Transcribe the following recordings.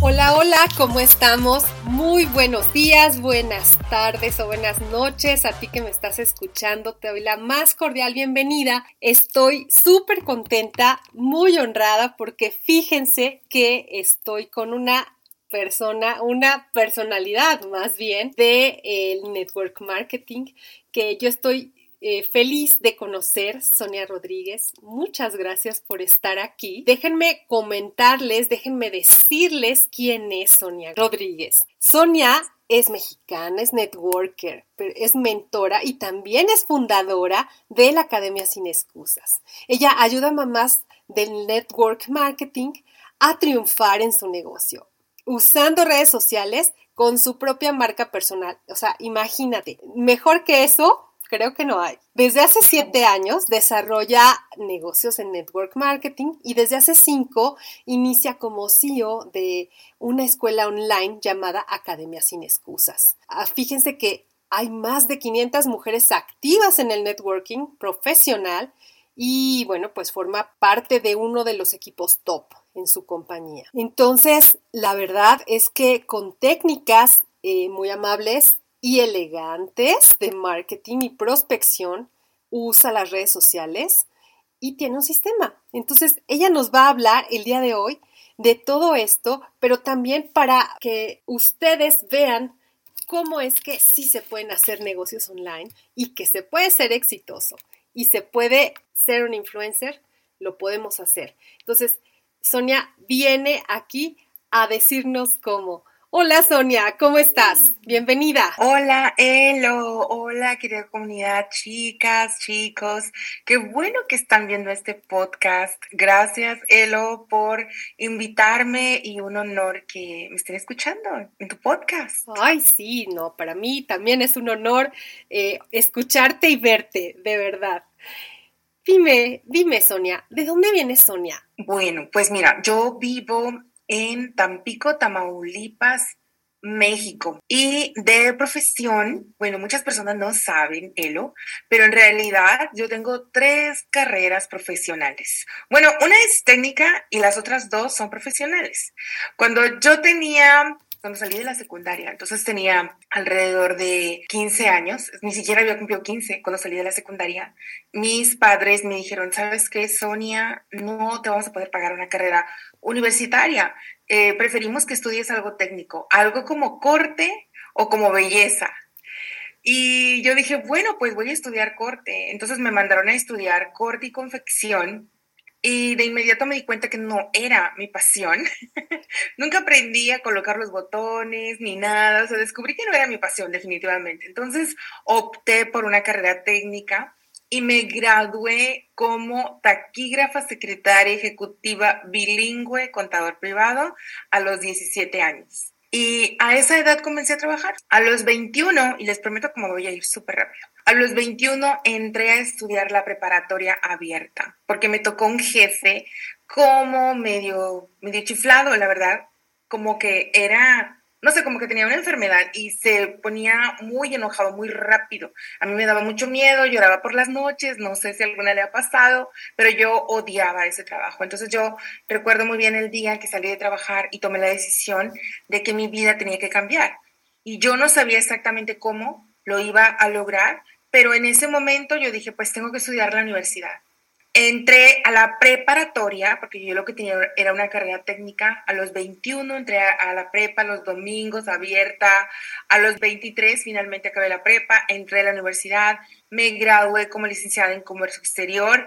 Hola, hola, ¿cómo estamos? Muy buenos días, buenas tardes o buenas noches. A ti que me estás escuchando, te doy la más cordial bienvenida. Estoy súper contenta, muy honrada, porque fíjense que estoy con una persona, una personalidad más bien de el network marketing que yo estoy eh, feliz de conocer Sonia Rodríguez. Muchas gracias por estar aquí. Déjenme comentarles, déjenme decirles quién es Sonia Rodríguez. Sonia es mexicana, es networker, es mentora y también es fundadora de la Academia Sin Excusas. Ella ayuda a mamás del network marketing a triunfar en su negocio, usando redes sociales con su propia marca personal. O sea, imagínate, mejor que eso, creo que no hay. Desde hace siete años desarrolla negocios en network marketing y desde hace cinco inicia como CEO de una escuela online llamada Academia Sin Excusas. Ah, fíjense que hay más de 500 mujeres activas en el networking profesional y bueno, pues forma parte de uno de los equipos top en su compañía. Entonces, la verdad es que con técnicas eh, muy amables y elegantes de marketing y prospección, usa las redes sociales y tiene un sistema. Entonces, ella nos va a hablar el día de hoy de todo esto, pero también para que ustedes vean cómo es que sí se pueden hacer negocios online y que se puede ser exitoso y se puede ser un influencer, lo podemos hacer. Entonces, Sonia viene aquí a decirnos cómo. Hola Sonia, ¿cómo estás? Bienvenida. Hola Elo, hola querida comunidad, chicas, chicos. Qué bueno que están viendo este podcast. Gracias Elo por invitarme y un honor que me estén escuchando en tu podcast. Ay, sí, no, para mí también es un honor eh, escucharte y verte, de verdad. Dime, dime Sonia, ¿de dónde viene Sonia? Bueno, pues mira, yo vivo en Tampico, Tamaulipas, México. Y de profesión, bueno, muchas personas no saben, Elo, pero en realidad yo tengo tres carreras profesionales. Bueno, una es técnica y las otras dos son profesionales. Cuando yo tenía cuando salí de la secundaria. Entonces tenía alrededor de 15 años, ni siquiera había cumplido 15 cuando salí de la secundaria. Mis padres me dijeron, ¿sabes qué, Sonia? No te vamos a poder pagar una carrera universitaria. Eh, preferimos que estudies algo técnico, algo como corte o como belleza. Y yo dije, bueno, pues voy a estudiar corte. Entonces me mandaron a estudiar corte y confección y de inmediato me di cuenta que no era mi pasión. Nunca aprendí a colocar los botones ni nada. O sea, descubrí que no era mi pasión definitivamente. Entonces opté por una carrera técnica y me gradué como taquígrafa secretaria ejecutiva bilingüe contador privado a los 17 años. Y a esa edad comencé a trabajar. A los 21, y les prometo me voy a ir súper rápido, a los 21 entré a estudiar la preparatoria abierta, porque me tocó un jefe como medio, medio chiflado, la verdad, como que era no sé, como que tenía una enfermedad y se ponía muy enojado muy rápido. A mí me daba mucho miedo, lloraba por las noches, no sé si alguna le ha pasado, pero yo odiaba ese trabajo. Entonces yo recuerdo muy bien el día que salí de trabajar y tomé la decisión de que mi vida tenía que cambiar. Y yo no sabía exactamente cómo lo iba a lograr, pero en ese momento yo dije, pues tengo que estudiar la universidad. entré a la preparatoria, porque yo lo que tenía era una carrera técnica. A los 21 entré a, la prepa, los domingos abierta. A los 23 finalmente acabé la prepa, entré a la universidad, me gradué como licenciada en comercio exterior.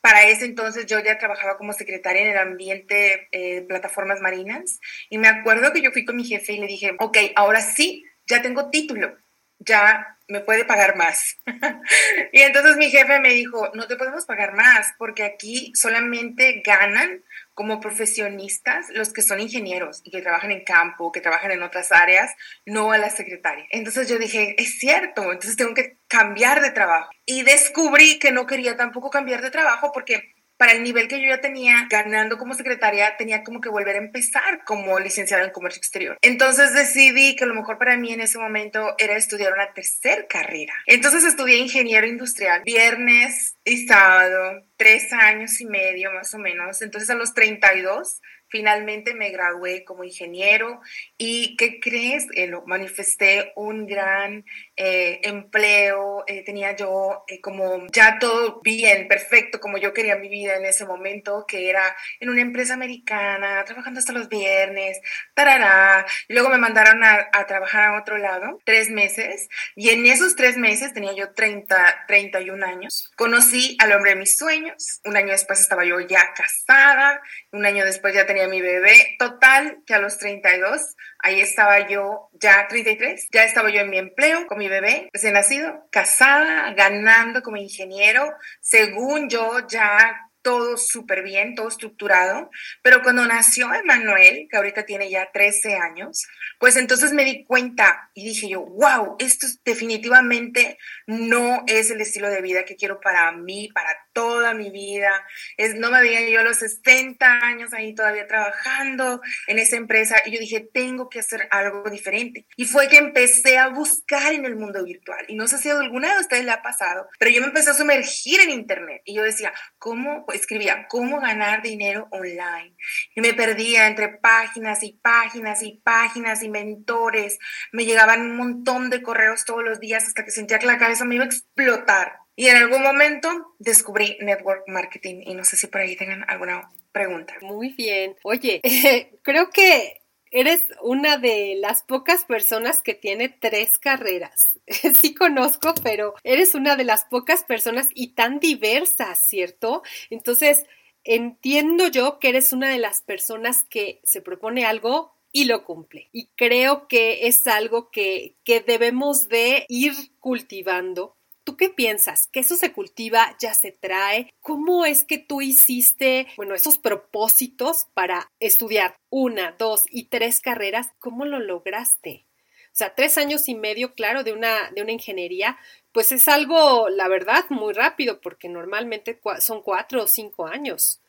Para ese entonces yo ya trabajaba como secretaria en el ambiente de eh, plataformas marinas y me acuerdo que yo fui con mi jefe y le dije, ok, ahora sí, ya tengo título, ya me puede pagar más. y entonces mi jefe me dijo, no te podemos pagar más porque aquí solamente ganan como profesionistas los que son ingenieros y que trabajan en campo, que trabajan en otras áreas, no a la secretaria. Entonces yo dije, es cierto, entonces tengo que cambiar de trabajo. Y descubrí que no quería tampoco cambiar de trabajo porque para el nivel que yo ya tenía ganando como secretaria, tenía como que volver a empezar como licenciada en comercio exterior. Entonces decidí que lo mejor para mí en ese momento era estudiar una tercera carrera. Entonces estudié ingeniero industrial, viernes y sábado, tres años y medio más o menos. Entonces a los 32 Finalmente me gradué como ingeniero y, ¿qué crees? Eh, lo manifesté un gran eh, empleo, eh, tenía yo como ya todo bien, perfecto, como yo quería mi vida en ese momento, que era en una empresa americana, trabajando hasta los viernes, tarará. Luego me mandaron a, a trabajar a otro lado, tres meses, y en esos tres meses, tenía yo 30, 31 años, conocí al hombre de mis sueños, un año después estaba yo ya casada, un año después ya tenía mi bebé. Total, que a los 32, ahí estaba yo, ya 33, ya estaba yo en mi empleo con mi bebé recién nacido, casada, ganando como ingeniero, según yo ya todo súper bien, todo estructurado, pero cuando nació Emanuel, que ahorita tiene ya 13 años, pues entonces me di cuenta y dije yo, wow, esto definitivamente no es el estilo de vida que quiero para mí, para toda mi vida. Es, no me veía yo a los 60 años ahí todavía trabajando en esa empresa y yo dije, tengo que hacer algo diferente. Y fue que empecé a buscar en el mundo virtual. Y no sé si alguna de ustedes le ha pasado, pero yo me empecé a sumergir en Internet y yo decía, ¿cómo? Escribía, ¿cómo ganar dinero online? Y me perdía entre páginas y páginas y páginas y mentores. Me llegaban un montón de correos todos los días hasta que sentía que la cabeza me iba a explotar. Y en algún momento descubrí network marketing y no sé si por ahí tengan alguna pregunta. Muy bien. Oye, creo que eres una de las pocas personas que tiene tres carreras. Sí conozco, pero eres una de las pocas personas y tan diversas, ¿cierto? Entonces, entiendo yo que eres una de las personas que se propone algo y lo cumple. Y creo que es algo que, que debemos de ir cultivando ¿Tú qué piensas? ¿Que eso se cultiva, ya se trae? ¿Cómo es que tú hiciste, bueno, esos propósitos para estudiar una, dos y tres carreras? ¿Cómo lo lograste? O sea, tres años y medio, claro, de una, de una ingeniería, pues es algo, la verdad, muy rápido, porque normalmente son cuatro o cinco años.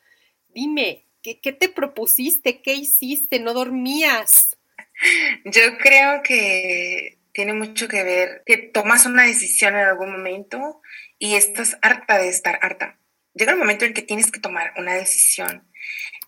Dime, ¿qué, qué te propusiste? ¿Qué hiciste? ¿No dormías? Yo creo que tiene mucho que ver que tomas una decisión en algún momento y estás harta de estar harta. Llega el momento en que tienes que tomar una decisión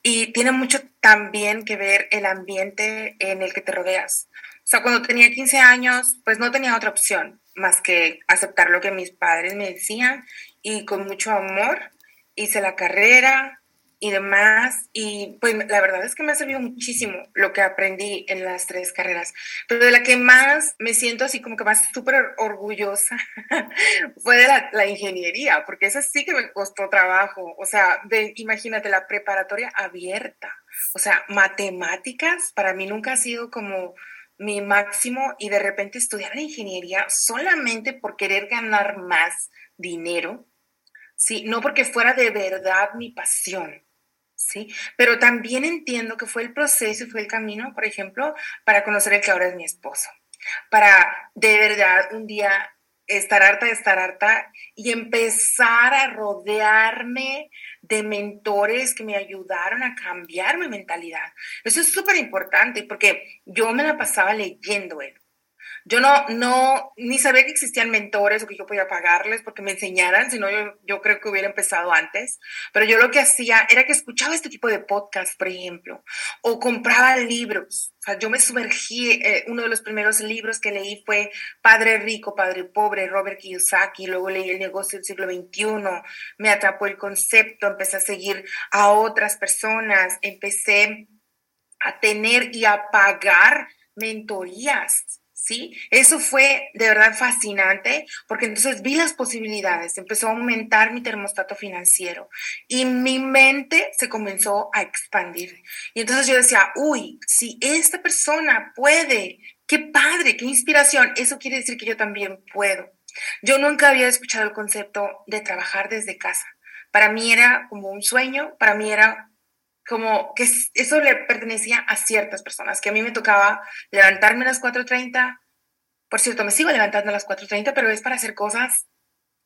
y tiene mucho también que ver el ambiente en el que te rodeas. O sea, cuando tenía 15 años, pues no tenía otra opción más que aceptar lo que mis padres me decían y con mucho amor hice la carrera, y demás. Y pues la verdad es que me ha servido muchísimo lo que aprendí en las tres carreras. Pero de la que más me siento así como que más súper orgullosa fue de la, ingeniería, porque esa sí que me costó trabajo. O sea, de, imagínate la preparatoria abierta. O sea, matemáticas para mí nunca ha sido como mi máximo y de repente estudiar ingeniería solamente por querer ganar más dinero, sí, no porque fuera de verdad mi pasión. ¿Sí? Pero también entiendo que fue el proceso y fue el camino, por ejemplo, para conocer el que ahora es mi esposo, para de verdad un día estar harta de estar harta y empezar a rodearme de mentores que me ayudaron a cambiar mi mentalidad. Eso es súper importante porque yo me la pasaba leyendo él. Yo no, no, ni sabía que existían mentores o que yo podía pagarles porque me enseñaran, sino yo, yo creo que hubiera empezado antes. Pero yo lo que hacía era que escuchaba este tipo de podcast, por ejemplo, o compraba libros. O sea, yo me sumergí, eh, uno de los primeros libros que leí fue Padre Rico, Padre Pobre, Robert Kiyosaki, luego leí El negocio del siglo XXI, me atrapó el concepto, empecé a seguir a otras personas, empecé a tener y a pagar mentorías. ¿Sí? Eso fue de verdad fascinante porque entonces vi las posibilidades, empezó a aumentar mi termostato financiero y mi mente se comenzó a expandir. Y entonces yo decía, uy, si esta persona puede, qué padre, qué inspiración, eso quiere decir que yo también puedo. Yo nunca había escuchado el concepto de trabajar desde casa. Para mí era como un sueño, para mí era como que eso le pertenecía a ciertas personas, que a mí me tocaba levantarme a las 4.30, por cierto, me sigo levantando a las 4.30, pero es para hacer cosas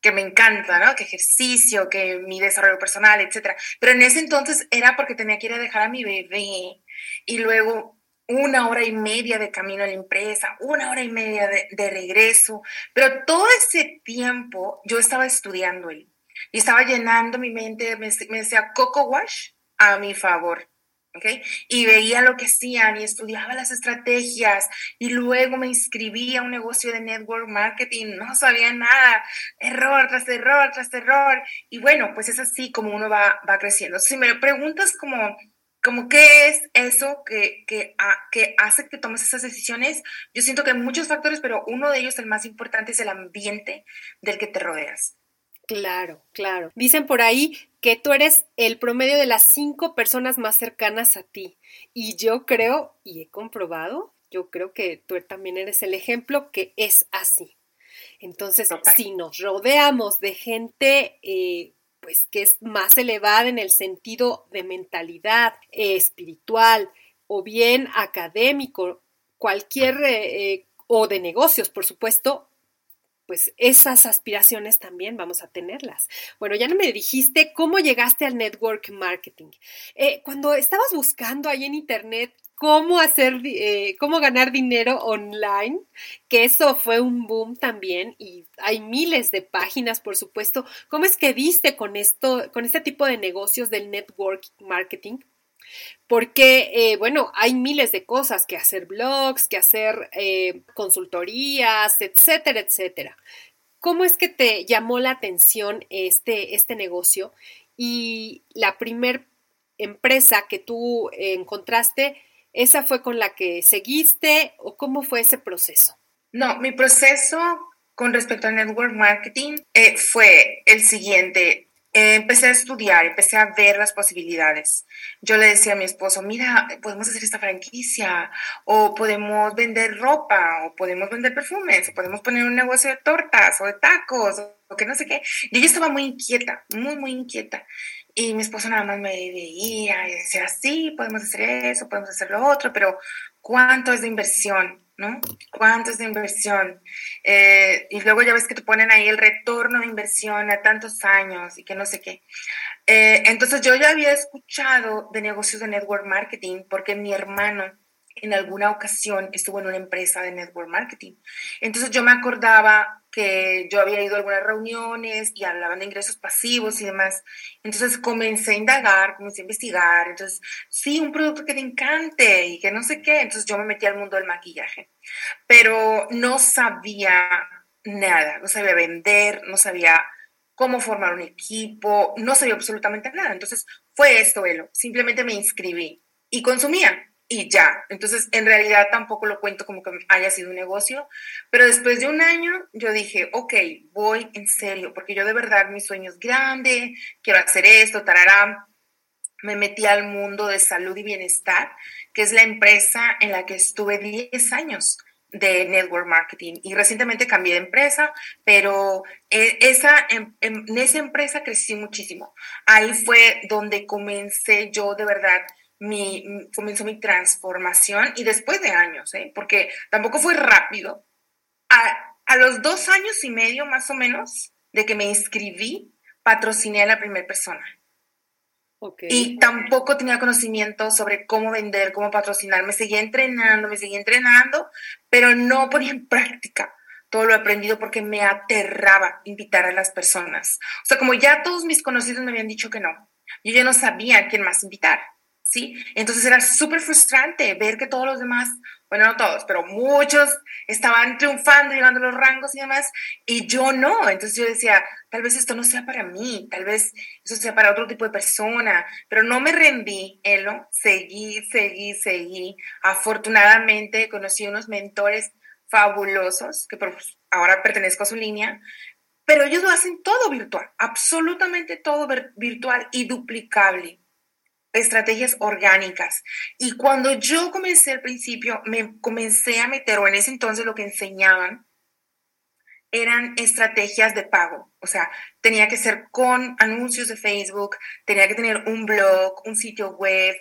que me encantan, ¿no? Que ejercicio, que mi desarrollo personal, etc. Pero en ese entonces era porque tenía que ir a dejar a mi bebé. Y luego una hora y media de camino a la empresa, una hora y media de, regreso, pero todo ese tiempo yo estaba estudiando él y estaba llenando mi mente, me, me decía Coco Wash, a mi favor. ¿Okay? Y veía lo que hacían y estudiaba las estrategias y luego me inscribí a un negocio de network marketing, no sabía nada, error tras error tras error. Y bueno, pues es así como uno va, va creciendo. Si me preguntas como, como qué es eso que, que, que hace que tomes esas decisiones, yo siento que hay muchos factores, pero uno de ellos, el más importante, es el ambiente del que te rodeas. Claro, claro. Dicen por ahí que tú eres el promedio de las cinco personas más cercanas a ti. Y yo creo, y he comprobado, yo creo que tú también eres el ejemplo que es así. Entonces, si nos rodeamos de gente, eh, pues que es más elevada en el sentido de mentalidad eh, espiritual o bien académico, cualquier, eh, o de negocios, por supuesto, pues esas aspiraciones también vamos a tenerlas. Bueno, ya no me dijiste cómo llegaste al network marketing. Eh, cuando estabas buscando ahí en internet cómo hacer, eh, cómo ganar dinero online, que eso fue un boom también y hay miles de páginas, por supuesto. ¿Cómo es que viste con esto, con este tipo de negocios del network marketing? Porque, eh, bueno, hay miles de cosas que hacer blogs, que hacer eh, consultorías, etcétera, etcétera. ¿Cómo es que te llamó la atención este, este negocio? Y la primer empresa que tú encontraste, ¿esa fue con la que seguiste o cómo fue ese proceso? No, mi proceso con respecto al network marketing eh, fue el siguiente. Eh, empecé a estudiar, empecé a ver las posibilidades. Yo le decía a mi esposo, mira, podemos hacer esta franquicia, o podemos vender ropa, o podemos vender perfumes, o podemos poner un negocio de tortas o de tacos, o que no sé qué. Y yo estaba muy inquieta, muy, muy inquieta. Y mi esposo nada más me veía y decía, sí, podemos hacer eso, podemos hacer lo otro, pero ¿cuánto es de inversión? ¿No? ¿Cuánto es de inversión? Eh, y luego ya ves que te ponen ahí el retorno de inversión a tantos años y que no sé qué. Eh, entonces yo ya había escuchado de negocios de network marketing porque mi hermano en alguna ocasión estuvo en una empresa de network marketing. Entonces yo me acordaba que yo había ido a algunas reuniones y hablaban de ingresos pasivos y demás. Entonces comencé a indagar, comencé a investigar. Entonces, sí, un producto que te encante y que no sé qué. Entonces yo me metí al mundo del maquillaje, pero no sabía nada, no sabía vender, no sabía cómo formar un equipo, no sabía absolutamente nada. Entonces fue esto, Elo. Simplemente me inscribí y consumía y ya. Entonces, en realidad tampoco lo cuento como que haya sido un negocio, pero después de un año yo dije, ok, voy en serio, porque yo de verdad mi sueño es grande, quiero hacer esto, tarará. Me metí al mundo de salud y bienestar, que es la empresa en la que estuve 10 años de network marketing y recientemente cambié de empresa, pero e, esa, en, en esa empresa crecí muchísimo. Ahí fue donde comencé yo de verdad mi, comenzó mi transformación y después de años, ¿eh? porque tampoco fue rápido. A, a, los dos años y medio más o menos de que me inscribí, patrociné a la primera persona. Y tampoco tenía conocimiento sobre cómo vender, cómo patrocinar. Me seguía entrenando, me seguía entrenando, pero no ponía en práctica todo lo aprendido porque me aterraba invitar a las personas. O sea, como ya todos mis conocidos me habían dicho que no, yo ya no sabía a quién más invitar, ¿sí? Entonces era súper frustrante ver que todos los demás, bueno, no todos, pero muchos estaban triunfando, llegando a los rangos y demás, y yo no. Entonces yo decía, tal vez esto no sea para mí, tal vez eso sea para otro tipo de persona, pero no me rendí, Elo, seguí, seguí, seguí. Afortunadamente conocí unos mentores fabulosos, que ahora pertenezco a su línea, pero ellos lo hacen todo virtual, absolutamente todo virtual y duplicable. Estrategias orgánicas. Y cuando yo comencé al principio, me comencé a meter, o en ese entonces lo que enseñaban, eran estrategias de pago. O sea, tenía que ser con anuncios de Facebook, tenía que tener un blog, un sitio web,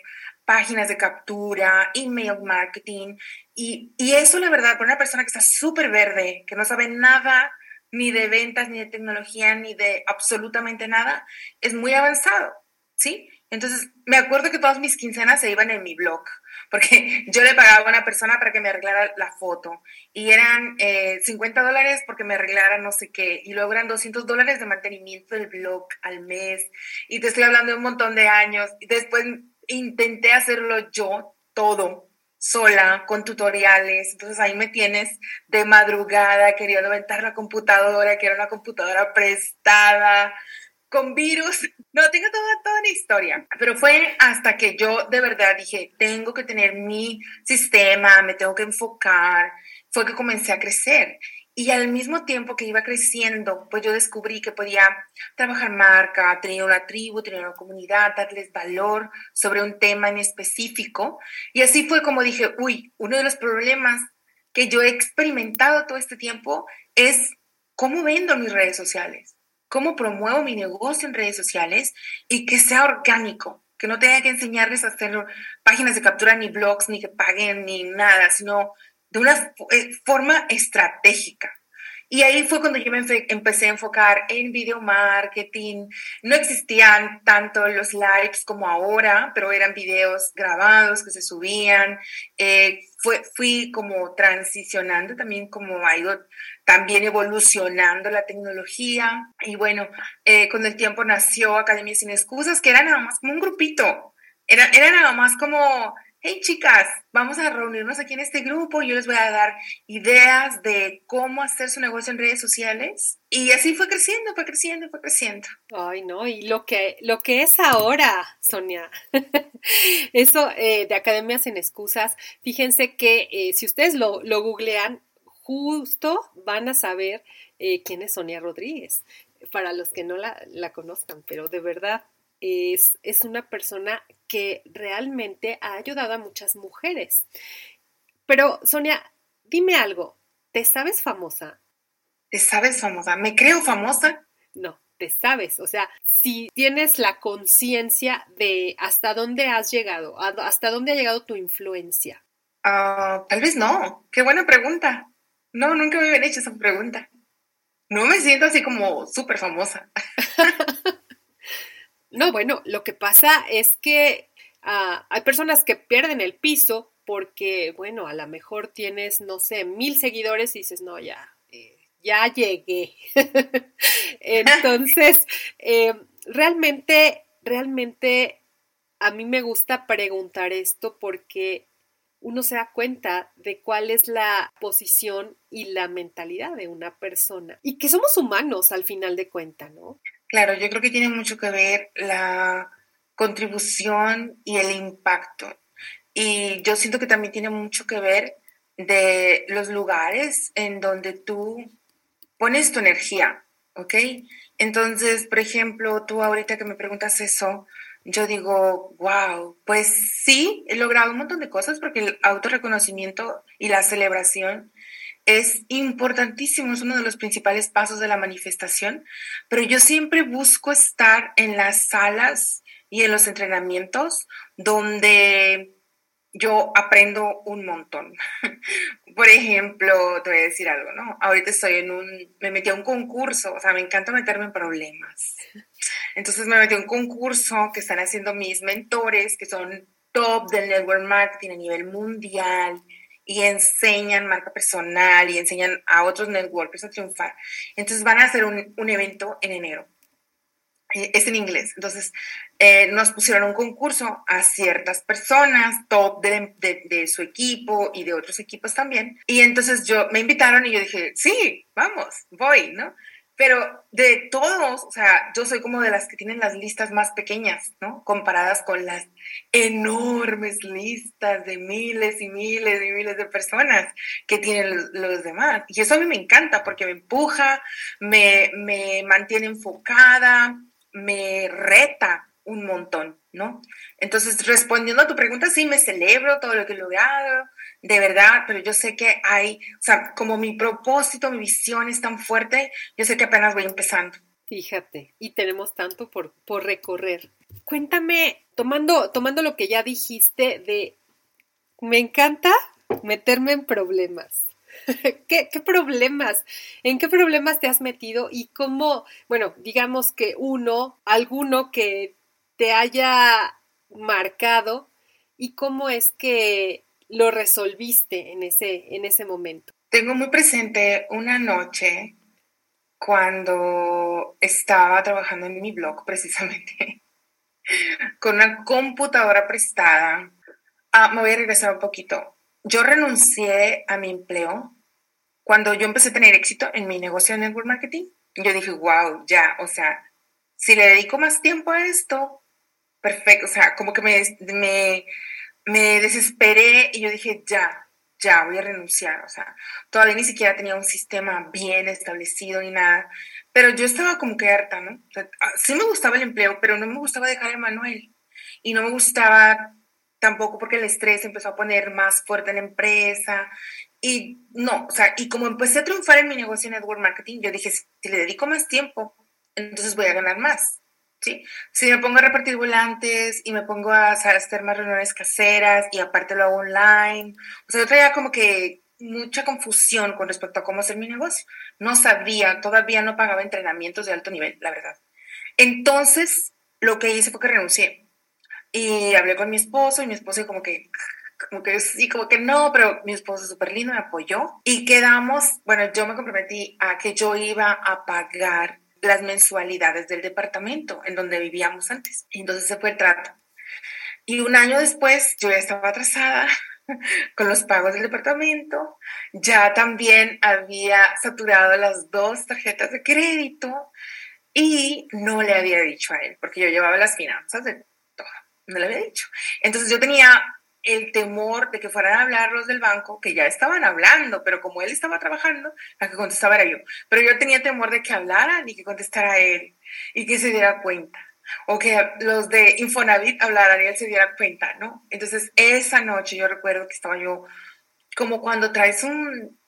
páginas de captura, email marketing. Y, eso, la verdad, para una persona que está súper verde, que no sabe nada ni de ventas, ni de tecnología, ni de absolutamente nada, es muy avanzado, ¿sí? Entonces, me acuerdo que todas mis quincenas se iban en mi blog, porque yo le pagaba a una persona para que me arreglara la foto, y eran 50 eh, dólares porque me arreglara no sé qué, y luego eran 200 dólares de mantenimiento del blog al mes, y te estoy hablando de un montón de años, y después intenté hacerlo yo todo, sola, con tutoriales. Entonces ahí me tienes de madrugada queriendo aventar la computadora, que era una computadora prestada, con virus. No, tengo toda, toda una historia. Pero fue hasta que yo de verdad dije, tengo que tener mi sistema, me tengo que enfocar. Fue que comencé a crecer. Y al mismo tiempo que iba creciendo, pues yo descubrí que podía trabajar marca, tener una tribu, tener una comunidad, darles valor sobre un tema en específico. Y así fue como dije, uy, uno de los problemas que yo he experimentado todo este tiempo es cómo vendo mis redes sociales, cómo promuevo mi negocio en redes sociales y que sea orgánico, que no tenga que enseñarles a hacer páginas de captura ni blogs, ni que paguen, ni nada, sino de una eh, forma estratégica. Y ahí fue cuando yo me empecé a enfocar en video marketing. No existían tanto los lives como ahora, pero eran videos grabados que se subían. Eh, fue, fui como transicionando también, como ha ido también evolucionando la tecnología. Y bueno, eh, con el tiempo nació Academia Sin Excusas, que era nada más como un grupito. Era, era nada más como hey chicas, vamos a reunirnos aquí en este grupo, yo les voy a dar ideas de cómo hacer su negocio en redes sociales. Y así fue creciendo, fue creciendo, fue creciendo. Ay, no, y lo que, lo que es ahora, Sonia, eso eh, de Academias en Excusas, fíjense que eh, si ustedes lo, lo, googlean, justo van a saber eh, quién es Sonia Rodríguez, para los que no la, la conozcan, pero de verdad es, es una persona que realmente ha ayudado a muchas mujeres. Pero, Sonia, dime algo, ¿te sabes famosa? ¿Te sabes famosa? ¿Me creo famosa? No, te sabes, o sea, si tienes la conciencia de hasta dónde has llegado, hasta dónde ha llegado tu influencia. Ah, tal vez no. Qué buena pregunta. No, nunca me habían hecho esa pregunta. No me siento así como súper famosa. No, bueno, lo que pasa es que ah, hay personas que pierden el piso porque, bueno, a lo mejor tienes, no sé, mil seguidores y dices, no, ya, eh, ya llegué. Entonces, eh, realmente, realmente a mí me gusta preguntar esto porque uno se da cuenta de cuál es la posición y la mentalidad de una persona y que somos humanos al final de cuentas, ¿no? Claro, yo creo que tiene mucho que ver la contribución y el impacto. Y yo siento que también tiene mucho que ver de los lugares en donde tú pones tu energía, ¿ok? Entonces, por ejemplo, tú ahorita que me preguntas eso, yo digo, wow, pues sí, he logrado un montón de cosas porque el autorreconocimiento y la celebración es importantísimo, es uno de los principales pasos de la manifestación, pero yo siempre busco estar en las salas y en los entrenamientos donde yo aprendo un montón. Por ejemplo, te voy a decir algo, ¿no? Ahorita estoy en un, me metí a un concurso, o sea, me encanta meterme en problemas. Entonces me metí a un concurso que están haciendo mis mentores, que son top del network marketing a nivel mundial y enseñan marca personal y enseñan a otros networkers a triunfar. Entonces van a hacer un, un evento en enero. Eh, es en inglés. Entonces eh, nos pusieron un concurso a ciertas personas, top de, de, de, su equipo y de otros equipos también. Y entonces yo me invitaron y yo dije, sí, vamos, voy, ¿no? Pero de todos, o sea, yo soy como de las que tienen las listas más pequeñas, ¿no? Comparadas con las enormes listas de miles y miles y miles de personas que tienen los, demás. Y eso a mí me encanta porque me empuja, me, me mantiene enfocada, me reta un montón, ¿no? Entonces, respondiendo a tu pregunta, sí, me celebro todo lo que he logrado, de verdad, pero yo sé que hay, o sea, como mi propósito, mi visión es tan fuerte, yo sé que apenas voy empezando. Fíjate, y tenemos tanto por, por recorrer. Cuéntame, tomando, tomando lo que ya dijiste de, me encanta meterme en problemas. ¿Qué, ¿Qué, problemas? ¿En qué problemas te has metido? Y cómo, bueno, digamos que uno, alguno que te haya marcado y cómo es que lo resolviste en ese, en ese momento. Tengo muy presente una noche cuando estaba trabajando en mi blog precisamente con una computadora prestada. Ah, me voy a regresar un poquito. Yo renuncié a mi empleo cuando yo empecé a tener éxito en mi negocio de network marketing. Yo dije, wow, ya, o sea, si le dedico más tiempo a esto, perfecto, o sea, como que me, me, me desesperé y yo dije, ya, ya, voy a renunciar. O sea, todavía ni siquiera tenía un sistema bien establecido ni nada. Pero yo estaba como que harta, ¿no? Ah, sí me gustaba el empleo, pero no me gustaba dejar a Manuel. Y no me gustaba tampoco porque el estrés empezó a poner más fuerte en la empresa. Y no, o sea, y como empecé a triunfar en mi negocio en network marketing, yo dije, si le dedico más tiempo, entonces voy a ganar más. ¿Sí? Si me pongo a repartir volantes y me pongo a hacer más reuniones caseras y aparte lo hago online, o sea, yo traía como que mucha confusión con respecto a cómo hacer mi negocio. No sabía, todavía no pagaba entrenamientos de alto nivel, la verdad. Entonces, lo que hice fue que renuncié. Y hablé con mi esposo y mi esposo como que, como que sí, como que no, pero mi esposo súper lindo me apoyó. Y quedamos, bueno, yo me comprometí a que yo iba a pagar las mensualidades del departamento en donde vivíamos antes. Entonces se fue el trato. Y un año después yo ya estaba atrasada con los pagos del departamento, ya también había saturado las dos tarjetas de crédito y no le había dicho a él, porque yo llevaba las finanzas de todo, no le había dicho. Entonces yo tenía el temor de que fueran a hablar los del banco, que ya estaban hablando, pero como él estaba trabajando, la que contestaba era yo. Pero yo tenía temor de que hablaran y que contestara él y que se diera cuenta. O que los de Infonavit hablaran y él se diera cuenta, ¿no? Entonces, esa noche yo recuerdo que estaba yo como cuando traes un,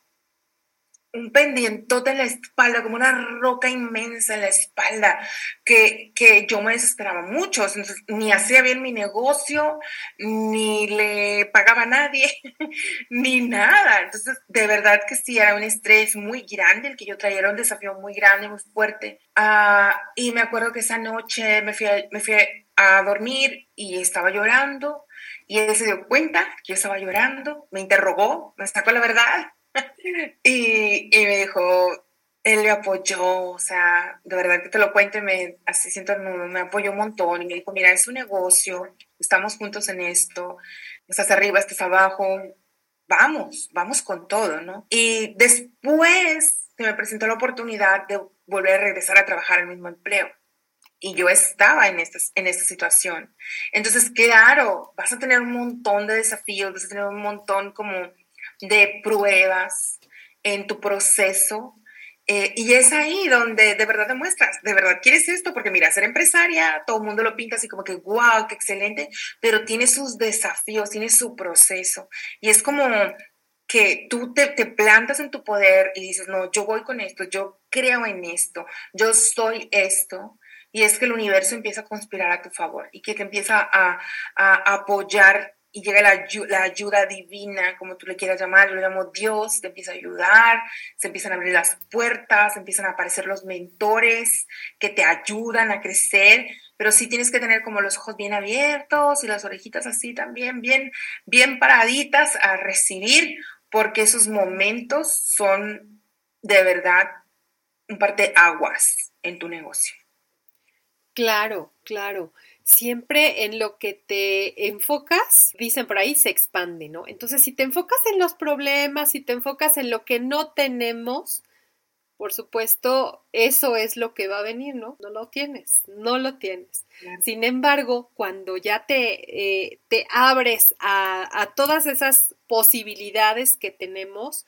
un pendientote en la espalda, como una roca inmensa en la espalda, que, que yo me desesperaba mucho. Entonces, ni hacía bien mi negocio, ni le pagaba a nadie, ni nada. Entonces, de verdad que sí, era un estrés muy grande el que yo traía, era un desafío muy grande, muy fuerte. Uh, y me acuerdo que esa noche me fui, a, me fui a dormir y estaba llorando. Y él se dio cuenta que yo estaba llorando, me interrogó, me sacó la verdad y, y, me dijo, él me apoyó, o sea, de verdad que te lo cuente, me, así siento, me, apoyó un montón y me dijo, mira, es un negocio, estamos juntos en esto, estás arriba, estás abajo, vamos, vamos con todo, ¿no? Y después se me presentó la oportunidad de volver a regresar a trabajar el mismo empleo. Y yo estaba en esta, en esta situación. Entonces, claro, vas a tener un montón de desafíos, vas a tener un montón como de pruebas en tu proceso. Eh, y es ahí donde de verdad demuestras, de verdad quieres esto, porque mira, ser empresaria, todo el mundo lo pinta así como que, wow, qué excelente, pero tiene sus desafíos, tiene su proceso. Y es como que tú te, te, plantas en tu poder y dices, no, yo voy con esto, yo creo en esto, yo soy esto. Y es que el universo empieza a conspirar a tu favor y que te empieza a, a apoyar y llega la, ayuda divina, como tú le quieras llamar, yo le llamo Dios, te empieza a ayudar, se empiezan a abrir las puertas, empiezan a aparecer los mentores que te ayudan a crecer, pero sí tienes que tener como los ojos bien abiertos y las orejitas así también, bien, bien paraditas a recibir, porque esos momentos son de verdad un parte aguas en tu negocio. Claro, claro siempre en lo que te enfocas, dicen por ahí, se expande, ¿no? Entonces, si te enfocas en los problemas, si te enfocas en lo que no tenemos, por supuesto, eso es lo que va a venir, ¿no? No lo tienes, no lo tienes. Sin embargo, cuando ya te, eh, te abres a, todas esas posibilidades que tenemos,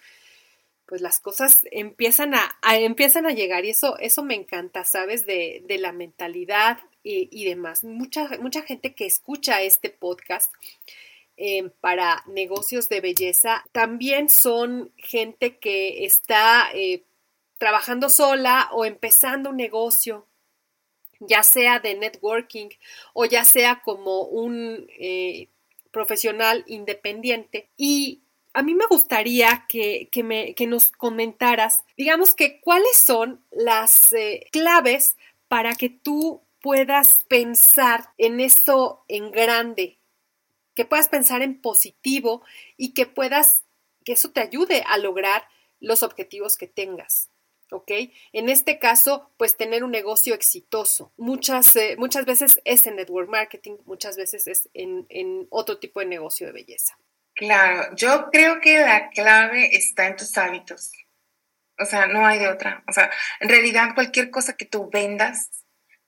pues las cosas empiezan a, empiezan a llegar y eso, eso me encanta, ¿sabes? De, de la mentalidad, y, demás. Mucha, mucha gente que escucha este podcast eh, para negocios de belleza también son gente que está eh, trabajando sola o empezando un negocio, ya sea de networking o ya sea como un eh, profesional independiente. Y a mí me gustaría que, me, que nos comentaras, digamos que cuáles son las claves para que tú puedas pensar en esto en grande, que puedas pensar en positivo y que puedas, que eso te ayude a lograr los objetivos que tengas. ¿ok? En este caso, pues tener un negocio exitoso. Muchas, eh, muchas veces es en network marketing, muchas veces es en, en otro tipo de negocio de belleza. Claro, yo creo que la clave está en tus hábitos. O sea, no hay de otra. O sea, en realidad cualquier cosa que tú vendas,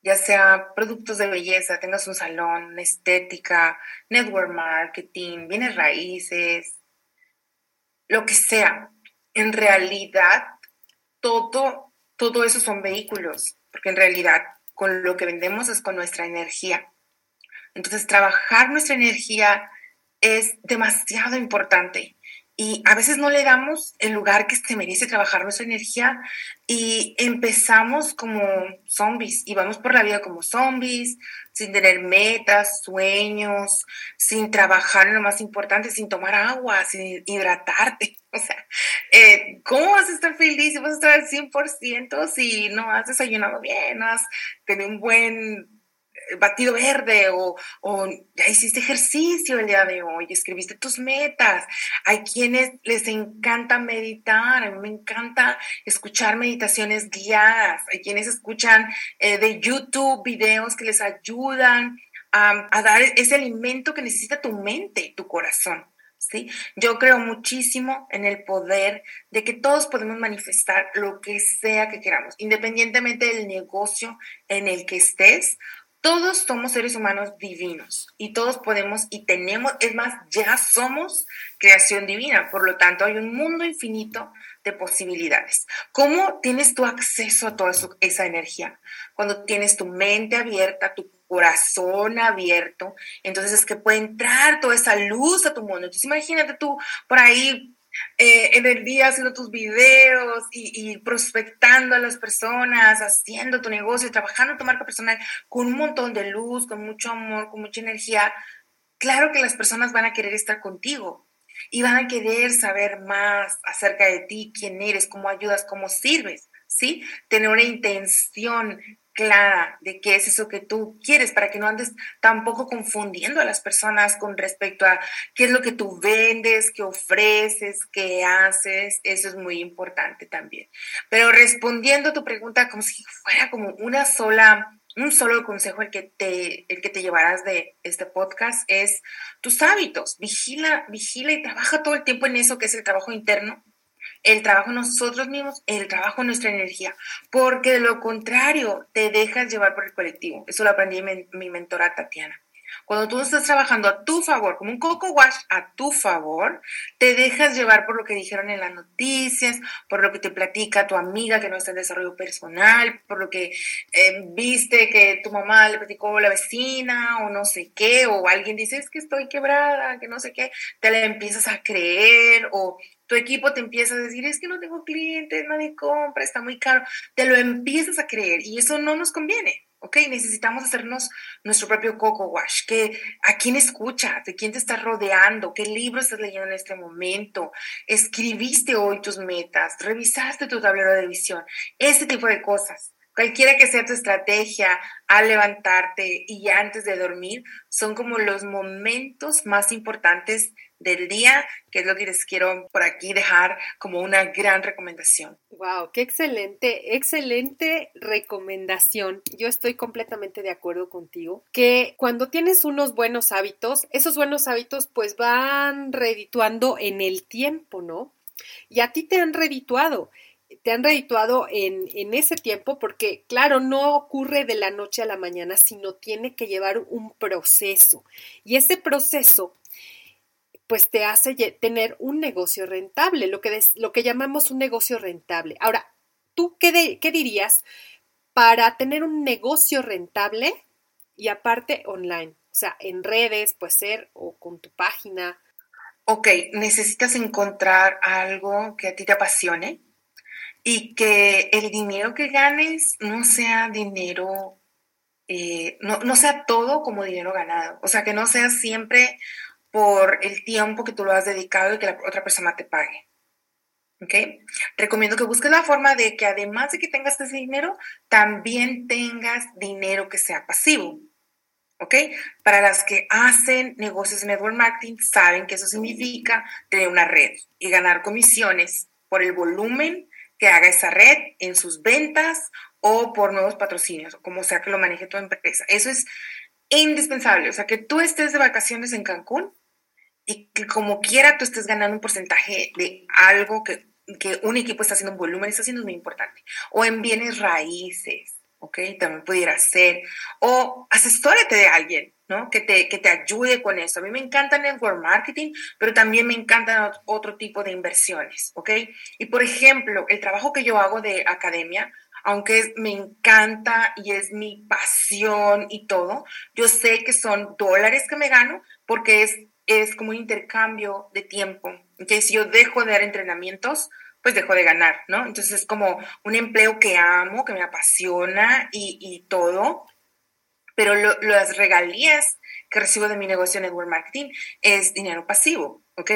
ya sea productos de belleza, tengas un salón, estética, network marketing, bienes raíces, lo que sea. En realidad, todo, todo eso son vehículos, porque en realidad con lo que vendemos es con nuestra energía. Entonces, trabajar nuestra energía es demasiado importante y a veces no le damos el lugar que se merece trabajar nuestra energía y empezamos como zombies y vamos por la vida como zombies, sin tener metas, sueños, sin trabajar en lo más importante, sin tomar agua, sin hidratarte. O sea, eh, ¿cómo vas a estar feliz vas a estar al 100% si no has desayunado bien, no has tenido un buen batido verde o, ya hiciste ejercicio el día de hoy, escribiste tus metas. Hay quienes les encanta meditar, a mí me encanta escuchar meditaciones guiadas, hay quienes escuchan eh, de YouTube videos que les ayudan a, a dar ese alimento que necesita tu mente, tu corazón. ¿Sí? Yo creo muchísimo en el poder de que todos podemos manifestar lo que sea que queramos, independientemente del negocio en el que estés todos somos seres humanos divinos y todos podemos y tenemos, es más, ya somos creación divina, por lo tanto hay un mundo infinito de posibilidades. ¿Cómo tienes tu acceso a toda esa energía? Cuando tienes tu mente abierta, tu corazón abierto, entonces es que puede entrar toda esa luz a tu mundo. Entonces imagínate tú por ahí eh, en el día haciendo tus videos y, prospectando a las personas, haciendo tu negocio, trabajando tu marca personal con un montón de luz, con mucho amor, con mucha energía, claro que las personas van a querer estar contigo y van a querer saber más acerca de ti, quién eres, cómo ayudas, cómo sirves, ¿sí? Tener una intención clara de qué es eso que tú quieres para que no andes tampoco confundiendo a las personas con respecto a qué es lo que tú vendes, qué ofreces, qué haces. Eso es muy importante también. Pero respondiendo a tu pregunta como si fuera como una sola un solo consejo el que te el que te llevarás de este podcast es tus hábitos. Vigila, vigila y trabaja todo el tiempo en eso que es el trabajo interno el trabajo nosotros mismos, el trabajo nuestra energía, porque de lo contrario te dejas llevar por el colectivo. Eso lo aprendí mi, mentora Tatiana. Cuando tú estás trabajando a tu favor, como un coco wash a tu favor, te dejas llevar por lo que dijeron en las noticias, por lo que te platica tu amiga que no está en desarrollo personal, por lo que eh, viste que tu mamá le platicó la vecina o no sé qué, o alguien dice es que estoy quebrada, que no sé qué, te la empiezas a creer o tu equipo te empieza a decir, es que no tengo clientes, nadie compra, está muy caro, te lo empiezas a creer y eso no nos conviene. ¿Ok? Necesitamos hacernos nuestro propio coco wash, que a quién escucha, de quién te estás rodeando, qué libro estás leyendo en este momento, escribiste hoy tus metas, revisaste tu tablero de visión, ese tipo de cosas. Cualquiera que sea tu estrategia al levantarte y antes de dormir, son como los momentos más importantes del día, que es lo que les quiero por aquí dejar como una gran recomendación. Wow, qué excelente, excelente recomendación. Yo estoy completamente de acuerdo contigo que cuando tienes unos buenos hábitos, esos buenos hábitos pues van redituando en el tiempo, ¿no? Y a ti te han redituado te han redituado en, en, ese tiempo porque, claro, no ocurre de la noche a la mañana, sino tiene que llevar un proceso. Y ese proceso, pues te hace tener un negocio rentable, lo que, lo que llamamos un negocio rentable. Ahora, ¿tú qué, qué dirías para tener un negocio rentable y aparte online? O sea, en redes, puede ser, o con tu página. Ok, necesitas encontrar algo que a ti te apasione y que el dinero que ganes no sea dinero, eh, no, sea todo como dinero ganado, o sea, que no sea siempre por el tiempo que tú lo has dedicado y que la otra persona te pague. ¿Ok? Recomiendo que busques la forma de que además de que tengas ese dinero, también tengas dinero que sea pasivo. ¿Ok? Para las que hacen negocios de network marketing, saben que eso significa tener una red y ganar comisiones por el volumen que haga esa red en sus ventas o por nuevos patrocinios, como sea que lo maneje tu empresa. Eso es indispensable. O sea, que tú estés de vacaciones en Cancún y que como quiera tú estés ganando un porcentaje de algo que, que un equipo está haciendo un volumen, está haciendo muy importante. O en bienes raíces, ¿ok? También pudiera ser. O asesórate de alguien. ¿no? Que te, que te ayude con eso. A mí me encanta network marketing, pero también me encantan otro tipo de inversiones, ¿ok? Y por ejemplo, el trabajo que yo hago de academia, aunque me encanta y es mi pasión y todo, yo sé que son dólares que me gano porque es, es como un intercambio de tiempo. Que si yo dejo de dar entrenamientos, pues dejo de ganar, ¿no? Entonces es como un empleo que amo, que me apasiona y, y todo, pero las regalías que recibo de mi negocio Network Marketing es dinero pasivo, ¿ok?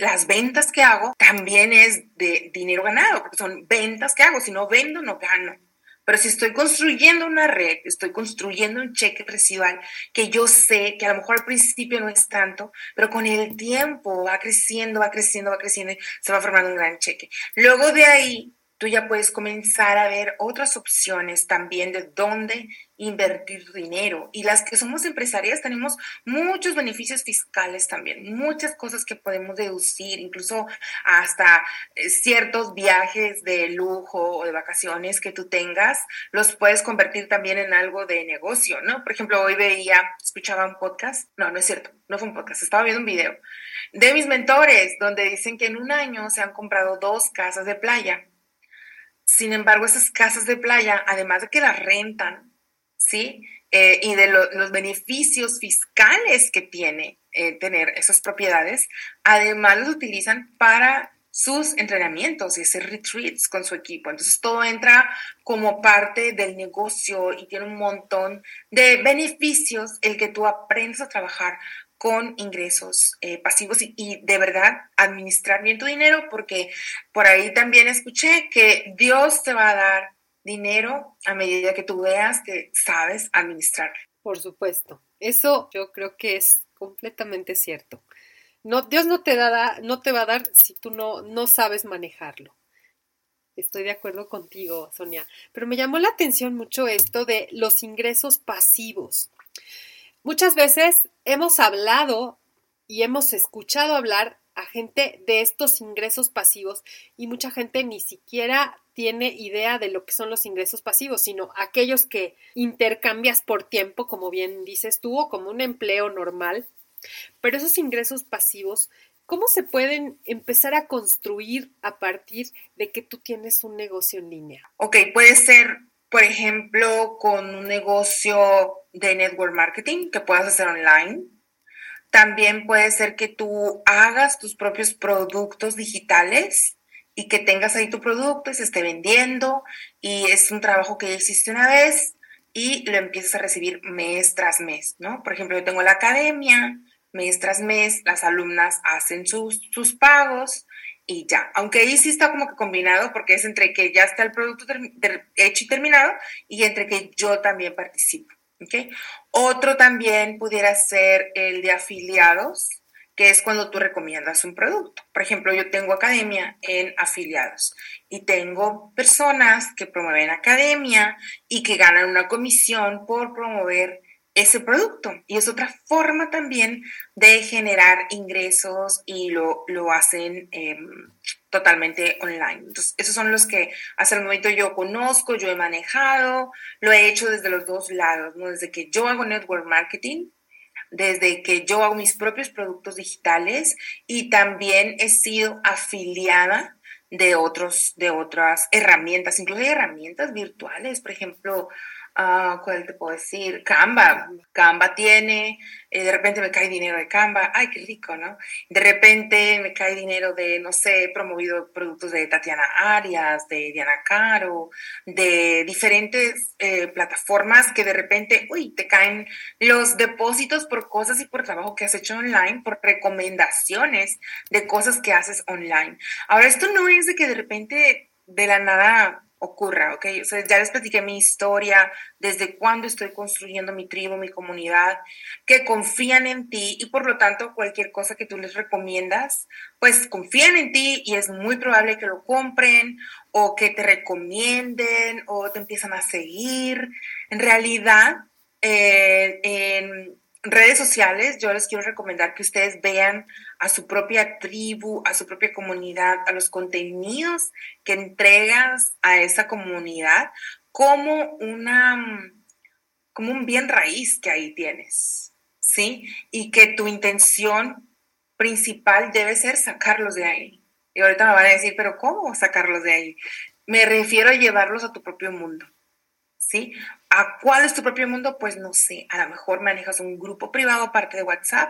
Las ventas que hago también es de dinero ganado, porque son ventas que hago, si no vendo, no gano. Pero si estoy construyendo una red, estoy construyendo un cheque residual que yo sé que a lo mejor al principio no es tanto, pero con el tiempo va creciendo, va creciendo, va creciendo se va formando un gran cheque. Luego de ahí tú ya puedes comenzar a ver otras opciones también de dónde invertir dinero. Y las que somos empresarias tenemos muchos beneficios fiscales también, muchas cosas que podemos deducir, incluso hasta eh, ciertos viajes de lujo o de vacaciones que tú tengas, los puedes convertir también en algo de negocio, ¿no? Por ejemplo, hoy veía, escuchaba un podcast, no, no es cierto, no fue un podcast, estaba viendo un video de mis mentores donde dicen que en un año se han comprado dos casas de playa sin embargo, esas casas de playa, además de que las rentan, ¿sí? Eh, y de los beneficios fiscales que tiene eh, tener esas propiedades, además los utilizan para sus entrenamientos y hacer retreats con su equipo. Entonces todo entra como parte del negocio y tiene un montón de beneficios el que tú aprendas a trabajar con ingresos eh, pasivos y, de verdad administrar bien tu dinero, porque por ahí también escuché que Dios te va a dar dinero a medida que tú veas que sabes administrar. Por supuesto, eso yo creo que es completamente cierto. No, Dios no te, da, no te va a dar si tú no, no sabes manejarlo. Estoy de acuerdo contigo, Sonia. Pero me llamó la atención mucho esto de los ingresos pasivos. Muchas veces hemos hablado y hemos escuchado hablar a gente de estos ingresos pasivos y mucha gente ni siquiera tiene idea de lo que son los ingresos pasivos, sino aquellos que intercambias por tiempo, como bien dices tú, o como un empleo normal. Pero esos ingresos pasivos, ¿cómo se pueden empezar a construir a partir de que tú tienes un negocio en línea? Ok, puede ser por ejemplo, con un negocio de network marketing que puedas hacer online. También puede ser que tú hagas tus propios productos digitales y que tengas ahí tu producto y se esté vendiendo y es un trabajo que ya hiciste una vez y lo empiezas a recibir mes tras mes, ¿no? Por ejemplo, yo tengo la academia, mes tras mes las alumnas hacen sus, sus pagos y ya. Aunque ahí sí está como que combinado porque es entre que ya está el producto hecho y terminado y entre que yo también participo. ¿okay? Otro también pudiera ser el de afiliados, que es cuando tú recomiendas un producto. Por ejemplo, yo tengo academia en afiliados y tengo personas que promueven academia y que ganan una comisión por promover ese producto. Y es otra forma también de generar ingresos y lo, lo hacen em, totalmente online. Entonces, esos son los que hasta el momento yo conozco, yo he manejado, lo he hecho desde los dos lados, ¿no? Desde que yo hago network marketing, desde que yo hago mis propios productos digitales y también he sido afiliada de otros, de otras herramientas, incluso hay herramientas virtuales, por ejemplo, Ah, ¿Cuál te puedo decir? Canva. Canva tiene, eh, de repente me cae dinero de Canva. Ay, qué rico, ¿no? De repente me cae dinero de, no sé, he promovido productos de Tatiana Arias, de Diana Caro, de diferentes eh, plataformas que de repente, uy, te caen los depósitos por cosas y por trabajo que has hecho online, por recomendaciones de cosas que haces online. Ahora, esto no es de que de repente de la nada ocurra, ¿ok? O sea, ya les platiqué mi historia, desde cuándo estoy construyendo mi tribu, mi comunidad, que confían en ti y por lo tanto cualquier cosa que tú les recomiendas, pues confían en ti y es muy probable que lo compren o que te recomienden o te empiezan a seguir. En realidad, eh, en redes sociales, yo les quiero recomendar que ustedes vean a su propia tribu, a su propia comunidad, a los contenidos que entregas a esa comunidad como una como un bien raíz que ahí tienes, ¿sí? Y que tu intención principal debe ser sacarlos de ahí. Y ahorita me van a decir, pero ¿cómo sacarlos de ahí? Me refiero a llevarlos a tu propio mundo. ¿sí? ¿A cuál es tu propio mundo? Pues no sé, a lo mejor manejas un grupo privado aparte de WhatsApp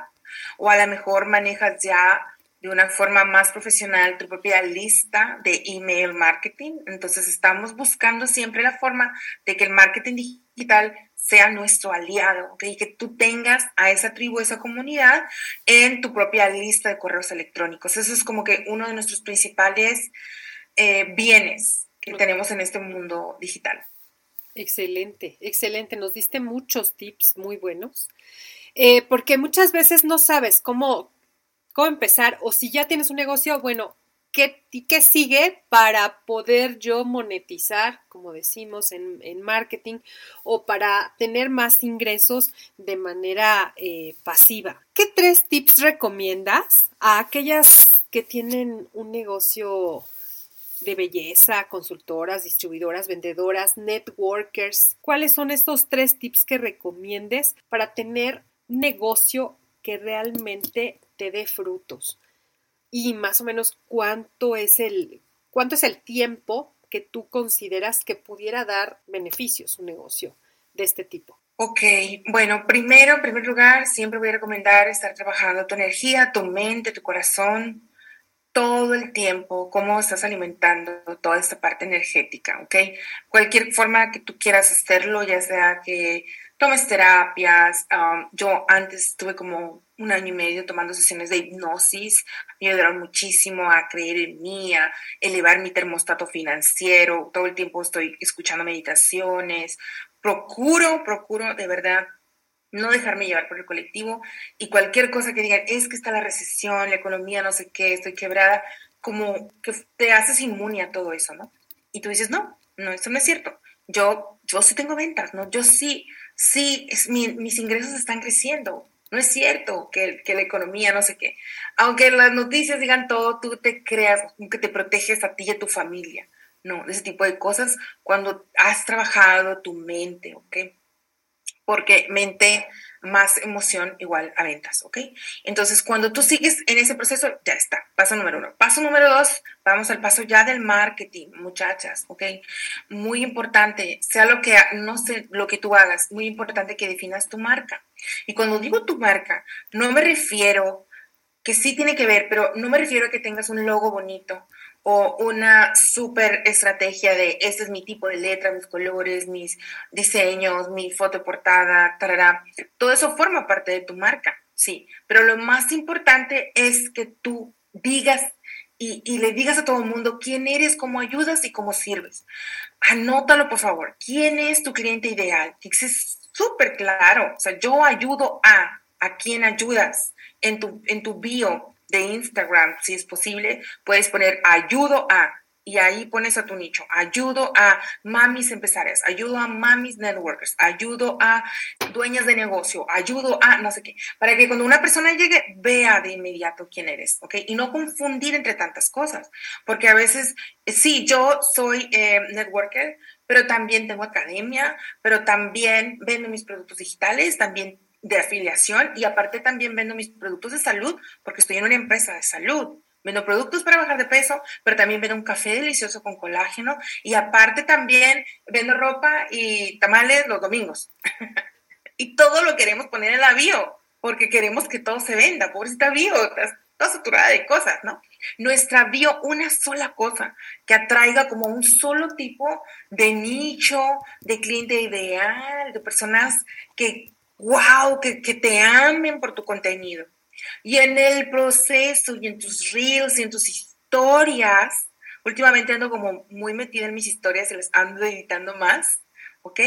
o a lo mejor manejas ya de una forma más profesional tu propia lista de email marketing. Entonces estamos buscando siempre la forma de que el marketing digital sea nuestro aliado, ¿ok? que tú tengas a esa tribu, esa comunidad en tu propia lista de correos electrónicos. Eso es como que uno de nuestros principales eh, bienes que tenemos en este mundo digital. Excelente, excelente. Nos diste muchos tips muy buenos, eh, porque muchas veces no sabes cómo, cómo empezar o si ya tienes un negocio, bueno, ¿qué, ¿qué sigue para poder yo monetizar, como decimos en, en marketing, o para tener más ingresos de manera eh, pasiva? ¿Qué tres tips recomiendas a aquellas que tienen un negocio de belleza, consultoras, distribuidoras, vendedoras, networkers. ¿Cuáles son estos tres tips que recomiendes para tener negocio que realmente te dé frutos? Y más o menos cuánto es el, cuánto es el tiempo que tú consideras que pudiera dar beneficios un negocio de este tipo. Ok, bueno, primero, en primer lugar, siempre voy a recomendar estar trabajando tu energía, tu mente, tu corazón, todo el tiempo cómo estás alimentando toda esta parte energética, ¿ok? Cualquier forma que tú quieras hacerlo, ya sea que tomes terapias, um, yo antes estuve como un año y medio tomando sesiones de hipnosis, me ayudaron muchísimo a creer en mí, a elevar mi termostato financiero, todo el tiempo estoy escuchando meditaciones, procuro, procuro de verdad no dejarme llevar por el colectivo y cualquier cosa que digan, es que está la recesión, la economía, no sé qué, estoy quebrada, como que te haces inmune a todo eso, ¿no? Y tú dices, no, no, eso no es cierto. Yo, yo sí tengo ventas, ¿no? Yo sí, sí, es, mis ingresos están creciendo. No es cierto que, que, la economía, no sé qué. Aunque las noticias digan todo, tú te creas, que te proteges a ti y a tu familia. No, ese tipo de cosas, cuando has trabajado tu mente, ¿ok? Porque mente más emoción igual a ventas, ¿ok? Entonces, cuando tú sigues en ese proceso, ya está. Paso número uno. Paso número dos, vamos al paso ya del marketing, muchachas, ¿ok? Muy importante, sea lo que, no sé, lo que tú hagas, muy importante que definas tu marca. Y cuando digo tu marca, no me refiero que sí tiene que ver, pero no me refiero a que tengas un logo bonito o una super estrategia de este es mi tipo de letra, mis colores, mis diseños, mi foto portada, tarará. Todo eso forma parte de tu marca, sí. Pero lo más importante es que tú digas y, y, le digas a todo el mundo quién eres, cómo ayudas y cómo sirves. Anótalo, por favor. ¿Quién es tu cliente ideal? Es súper claro. O sea, yo ayudo a, a quién ayudas en tu, en tu bio, de Instagram, si es posible, puedes poner ayudo a, y ahí pones a tu nicho, ayudo a mamis empresarias, ayudo a mamis networkers, ayudo a dueñas de negocio, ayudo a no sé qué, para que cuando una persona llegue vea de inmediato quién eres, ¿ok? Y no confundir entre tantas cosas, porque a veces, sí, yo soy eh, networker, pero también tengo academia, pero también vendo mis productos digitales, también de afiliación y aparte también vendo mis productos de salud porque estoy en una empresa de salud. Vendo productos para bajar de peso, pero también vendo un café delicioso con colágeno y aparte también vendo ropa y tamales los domingos. y todo lo queremos poner en la bio porque queremos que todo se venda. Pobrecita bio, estás toda saturada de cosas, ¿no? Nuestra bio, una sola cosa que atraiga como un solo tipo de nicho, de cliente ideal, de personas que wow, que, te amen por tu contenido. Y en el proceso y en tus reels y en tus historias, últimamente ando como muy metida en mis historias y les ando editando más, ¿ok?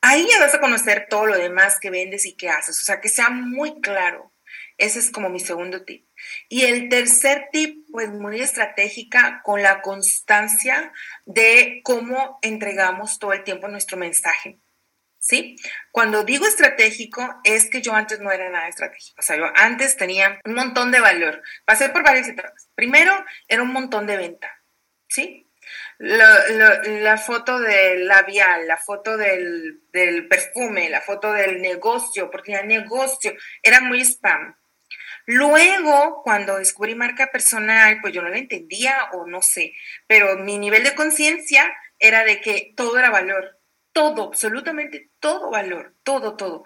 Ahí ya vas a conocer todo lo demás que vendes y que haces, o sea, que sea muy claro. Ese es como mi segundo tip. Y el tercer tip, pues muy estratégica, con la constancia de cómo entregamos todo el tiempo nuestro mensaje. ¿Sí? Cuando digo estratégico es que yo antes no era nada estratégico, o sea, yo antes tenía un montón de valor, pasé por varias etapas. Primero, era un montón de venta, ¿sí? La, foto del labial, la foto del, del, perfume, la foto del negocio, porque el negocio era muy spam. Luego, cuando descubrí marca personal, pues yo no la entendía o no sé, pero mi nivel de conciencia era de que todo era valor, todo, absolutamente todo valor, todo, todo.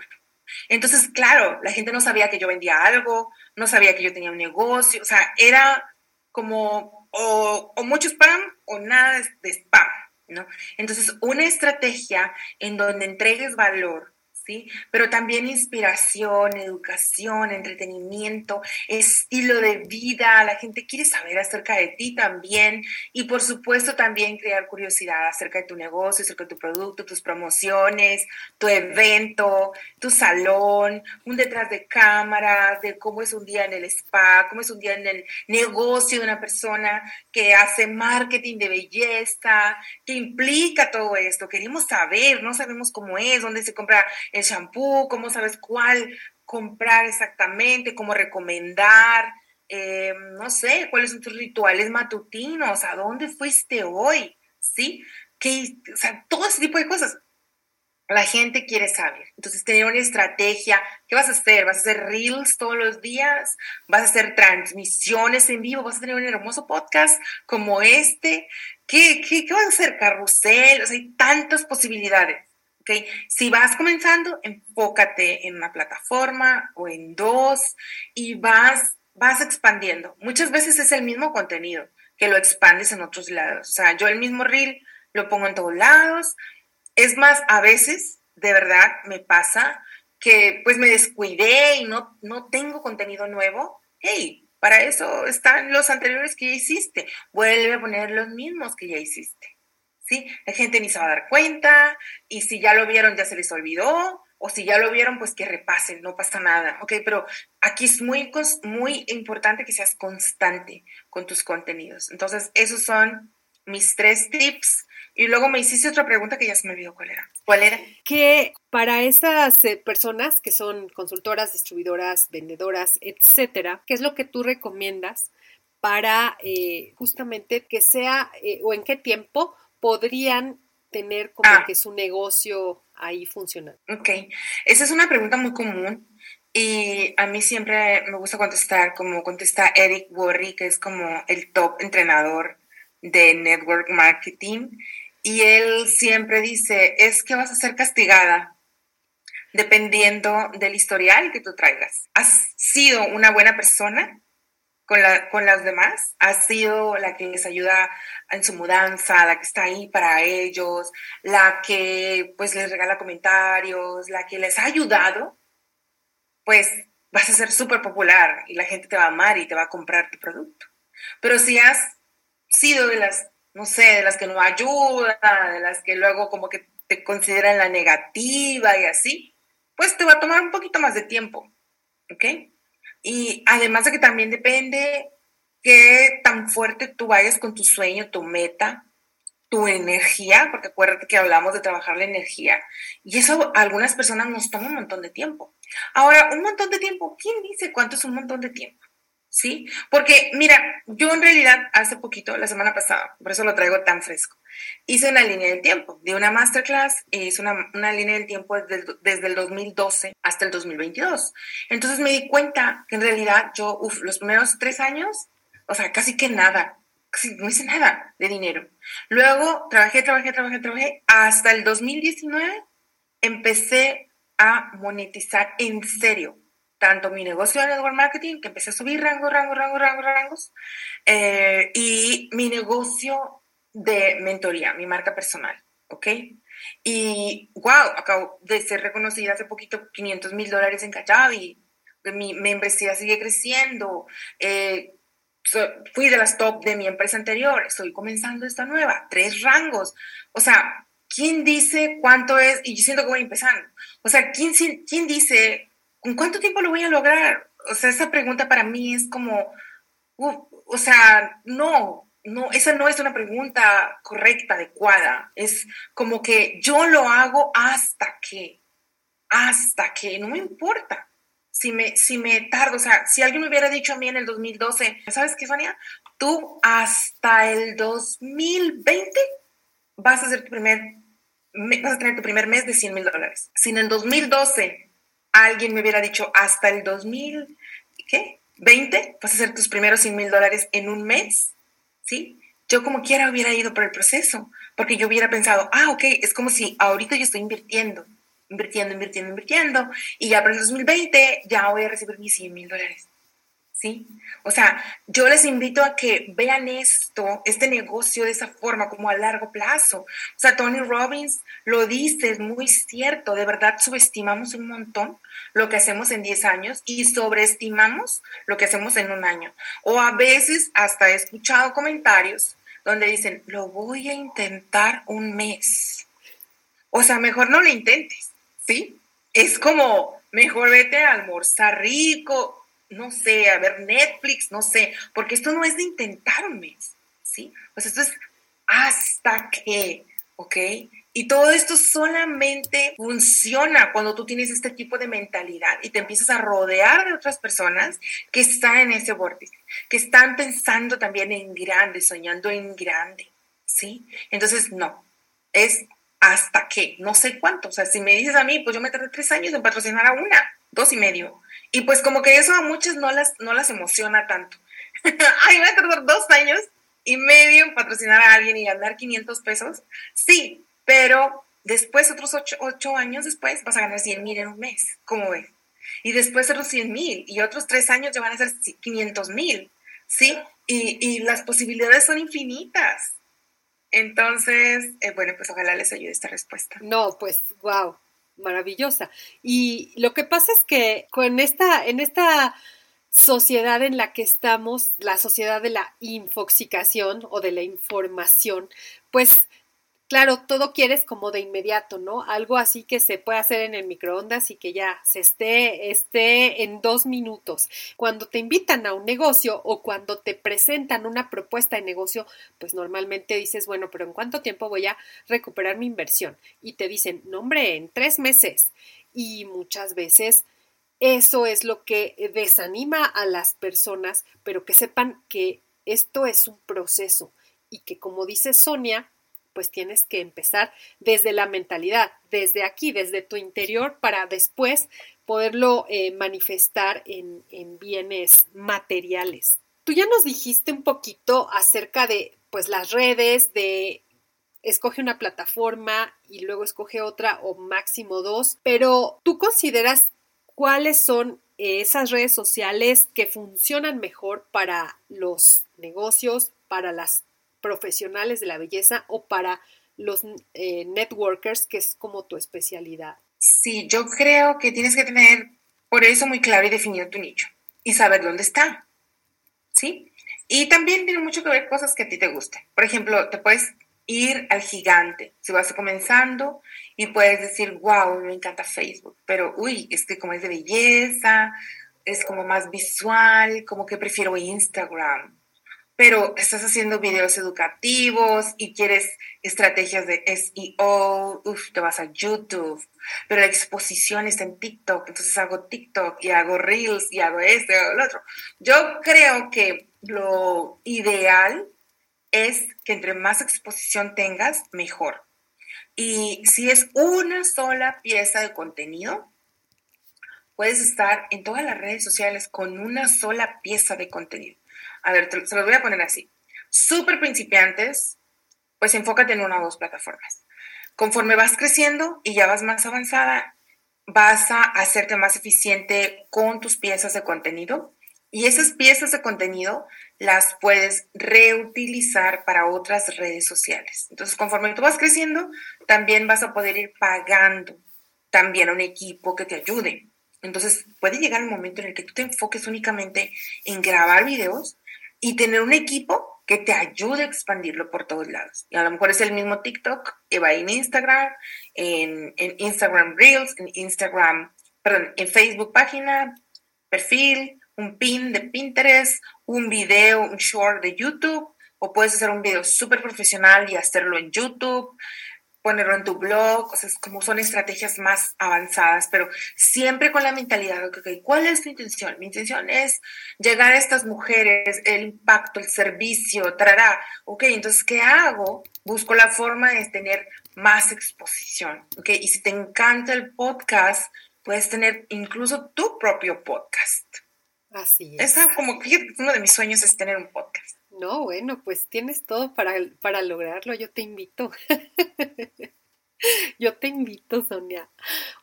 Entonces, claro, la gente no sabía que yo vendía algo, no sabía que yo tenía un negocio, o sea, era como o, mucho spam o nada de spam, ¿no? Entonces, una estrategia en donde entregues valor ¿sí? Pero también inspiración, educación, entretenimiento, estilo de vida. La gente quiere saber acerca de ti también y por supuesto también crear curiosidad acerca de tu negocio, acerca de tu producto, tus promociones, tu evento, tu salón, un detrás de cámaras, de cómo es un día en el spa, cómo es un día en el negocio de una persona que hace marketing de belleza, que implica todo esto. Queremos saber, no sabemos cómo es, dónde se compra el shampoo, cómo sabes cuál comprar exactamente, cómo recomendar, eh, no sé, cuáles son tus rituales matutinos, a dónde fuiste hoy, ¿sí? Que, o sea, todo ese tipo de cosas. La gente quiere saber. Entonces, tener una estrategia. ¿Qué vas a hacer? ¿Vas a hacer reels todos los días? ¿Vas a hacer transmisiones en vivo? ¿Vas a tener un hermoso podcast como este? ¿Qué, qué, qué vas a hacer? ¿Carrusel? O sea, hay tantas posibilidades. ¿Okay? Si vas comenzando, enfócate en una plataforma o en dos y vas, vas expandiendo. Muchas veces es el mismo contenido que lo expandes en otros lados. O sea, yo el mismo reel lo pongo en todos lados. Es más, a veces, de verdad, me pasa que pues me descuidé y no, no tengo contenido nuevo. Hey, para eso están los anteriores que ya hiciste. Vuelve a poner los mismos que ya hiciste. ¿Sí? La gente ni se va a dar cuenta y si ya lo vieron ya se les olvidó o si ya lo vieron pues que repasen, no pasa nada, ¿ok? Pero aquí es muy, muy importante que seas constante con tus contenidos. Entonces, esos son mis tres tips. Y luego me hiciste otra pregunta que ya se me olvidó cuál era. ¿Cuál era? Que para esas eh, personas que son consultoras, distribuidoras, vendedoras, etcétera, ¿qué es lo que tú recomiendas para eh, justamente que sea eh, o en qué tiempo podrían tener como ah. que su negocio ahí funciona? Ok, esa es una pregunta muy común y a mí siempre me gusta contestar como contesta Eric Worre, que es como el top entrenador de network marketing. Y él siempre dice, es que vas a ser castigada dependiendo del historial que tú traigas. ¿Has sido una buena persona con, la, con las demás? ¿Has sido la que les ayuda en su mudanza, la que está ahí para ellos, la que pues les regala comentarios, la que les ha ayudado? pues vas a ser súper popular y la gente te va a amar y te va a comprar tu producto. Pero si has sido de las, no sé, de las que no ayuda, de las que luego como que te consideran la negativa y así, pues te va a tomar un poquito más de tiempo, ¿ok? Y además de que también depende qué tan fuerte tú vayas con tu sueño, tu meta, tu energía, porque acuérdate que hablamos de trabajar la energía, y eso a algunas personas nos toma un montón de tiempo. Ahora, un montón de tiempo, ¿quién dice cuánto es un montón de tiempo? ¿Sí? Porque, mira, yo en realidad hace poquito, la semana pasada, por eso lo traigo tan fresco, hice una línea del tiempo, de una masterclass, hice una, línea del tiempo desde, desde, el 2012 hasta el 2022. Entonces me di cuenta que en realidad yo, uf, los primeros tres años, o sea, casi que nada, no hice nada de dinero. Luego trabajé, trabajé, trabajé, trabajé. Hasta el 2019 empecé a monetizar en serio tanto mi negocio de network marketing, que empecé a subir rango, rango, rango, rango, rangos, eh, y mi negocio de mentoría, mi marca personal, ¿ok? Y wow, acabo de ser reconocida hace poquito 500 mil dólares en Kajabi, mi membresía sigue creciendo, eh, fui de las top de mi empresa anterior, estoy comenzando esta nueva, tres rangos. O sea, ¿quién dice cuánto es? Y yo siento que voy empezando. O sea, ¿quién, ¿quién dice con cuánto tiempo lo voy a lograr? O sea, esa pregunta para mí es como, o sea, no, no, esa no es una pregunta correcta, adecuada. Es como que yo lo hago hasta que, hasta que, no me importa si me, si me tardo, o sea, si alguien me hubiera dicho a mí en el 2012, ¿sabes qué, Sonia? Tú hasta el 2020 vas a hacer tu primer, vas a tener tu primer mes de 100 mil dólares. Si en el 2012 alguien me hubiera dicho hasta el 2000, ¿qué? 20, vas a hacer tus primeros 100 mil dólares en un mes, ¿sí? Yo como quiera hubiera ido por el proceso, porque yo hubiera pensado, ah, ok, es como si ahorita yo estoy invirtiendo invirtiendo, invirtiendo, invirtiendo, y ya para el 2020 ya voy a recibir mis 100 mil dólares. ¿Sí? O sea, yo les invito a que vean esto, este negocio de esa forma, como a largo plazo. O sea, Tony Robbins lo dice, es muy cierto, de verdad subestimamos un montón lo que hacemos en 10 años y sobreestimamos lo que hacemos en un año. O a veces hasta he escuchado comentarios donde dicen, lo voy a intentar un mes. O sea, mejor no lo intentes. ¿sí? Es como, mejor vete a almorzar rico, no sé, a ver Netflix, no sé, porque esto no es de intentar ¿sí? Pues esto es hasta que, ¿ok? Y todo esto solamente funciona cuando tú tienes este tipo de mentalidad y te empiezas a rodear de otras personas que están en ese vórtice, que están pensando también en grande, soñando en grande, ¿sí? Entonces, no, es hasta qué, no sé cuánto. O sea, si me dices a mí, pues yo me tardé tres años en patrocinar a una, dos y medio. Y pues como que eso a muchas no las, no las emociona tanto. Ay, voy a tardar dos años y medio en patrocinar a alguien y ganar 500 pesos. Sí, pero después, otros ocho, años después, vas a ganar 100 mil en un mes. ¿Cómo ves? Y después otros 100 mil y otros tres años ya van a ser 500 mil. ¿Sí? Y, y las posibilidades son infinitas. Entonces, eh, bueno, pues ojalá les ayude esta respuesta. No, pues, wow, maravillosa. Y lo que pasa es que con esta, en esta sociedad en la que estamos, la sociedad de la infoxicación o de la información, pues Claro, todo quieres como de inmediato, ¿no? Algo así que se puede hacer en el microondas y que ya se esté, esté en dos minutos. Cuando te invitan a un negocio o cuando te presentan una propuesta de negocio, pues normalmente dices, bueno, pero ¿en cuánto tiempo voy a recuperar mi inversión? Y te dicen, no, hombre, en tres meses. Y muchas veces eso es lo que desanima a las personas, pero que sepan que esto es un proceso y que como dice Sonia, pues tienes que empezar desde la mentalidad, desde aquí, desde tu interior, para después poderlo eh, manifestar en, en bienes materiales. Tú ya nos dijiste un poquito acerca de pues las redes, de escoge una plataforma y luego escoge otra o máximo dos, pero tú consideras cuáles son esas redes sociales que funcionan mejor para los negocios, para las profesionales de la belleza o para los eh, networkers, que es como tu especialidad? Sí, yo creo que tienes que tener por eso muy claro y definido tu nicho y saber dónde está. ¿Sí? Y también tiene mucho que ver cosas que a ti te gusten. Por ejemplo, te puedes ir al gigante si vas comenzando y puedes decir, wow, me encanta Facebook, pero uy, es que como es de belleza, es como más visual, como que prefiero Instagram pero estás haciendo videos educativos y quieres estrategias de SEO, uf, te vas a YouTube, pero la exposición está en TikTok, entonces hago TikTok y hago Reels y hago este o lo otro. Yo creo que lo ideal es que entre más exposición tengas, mejor. Y si es una sola pieza de contenido, puedes estar en todas las redes sociales con una sola pieza de contenido. A ver, se los voy a poner así. Súper principiantes, pues enfócate en una o dos plataformas. Conforme vas creciendo y ya vas más avanzada, vas a hacerte más eficiente con tus piezas de contenido y esas piezas de contenido las puedes reutilizar para otras redes sociales. Entonces, conforme tú vas creciendo, también vas a poder ir pagando también a un equipo que te ayude. Entonces, puede llegar el momento en el que tú te enfoques únicamente en grabar videos y tener un equipo que te ayude a expandirlo por todos lados. Y a lo mejor es el mismo TikTok, que va en Instagram, en, en Instagram Reels, en Instagram, perdón, en Facebook página, perfil, un pin de Pinterest, un video, un short de YouTube, o puedes hacer un video súper profesional y hacerlo en YouTube ponerlo en tu blog, o sea, como son estrategias más avanzadas, pero siempre con la mentalidad de, okay, ¿cuál es tu intención? Mi intención es llegar a estas mujeres, el impacto, el servicio, trará, ok, entonces, ¿qué hago? Busco la forma de tener más exposición, ok, y si te encanta el podcast, puedes tener incluso tu propio podcast. Así es. Esa, como, fíjate, uno de mis sueños es tener un podcast. No, bueno, pues tienes todo para, para lograrlo, yo te invito. Yo te invito, Sonia.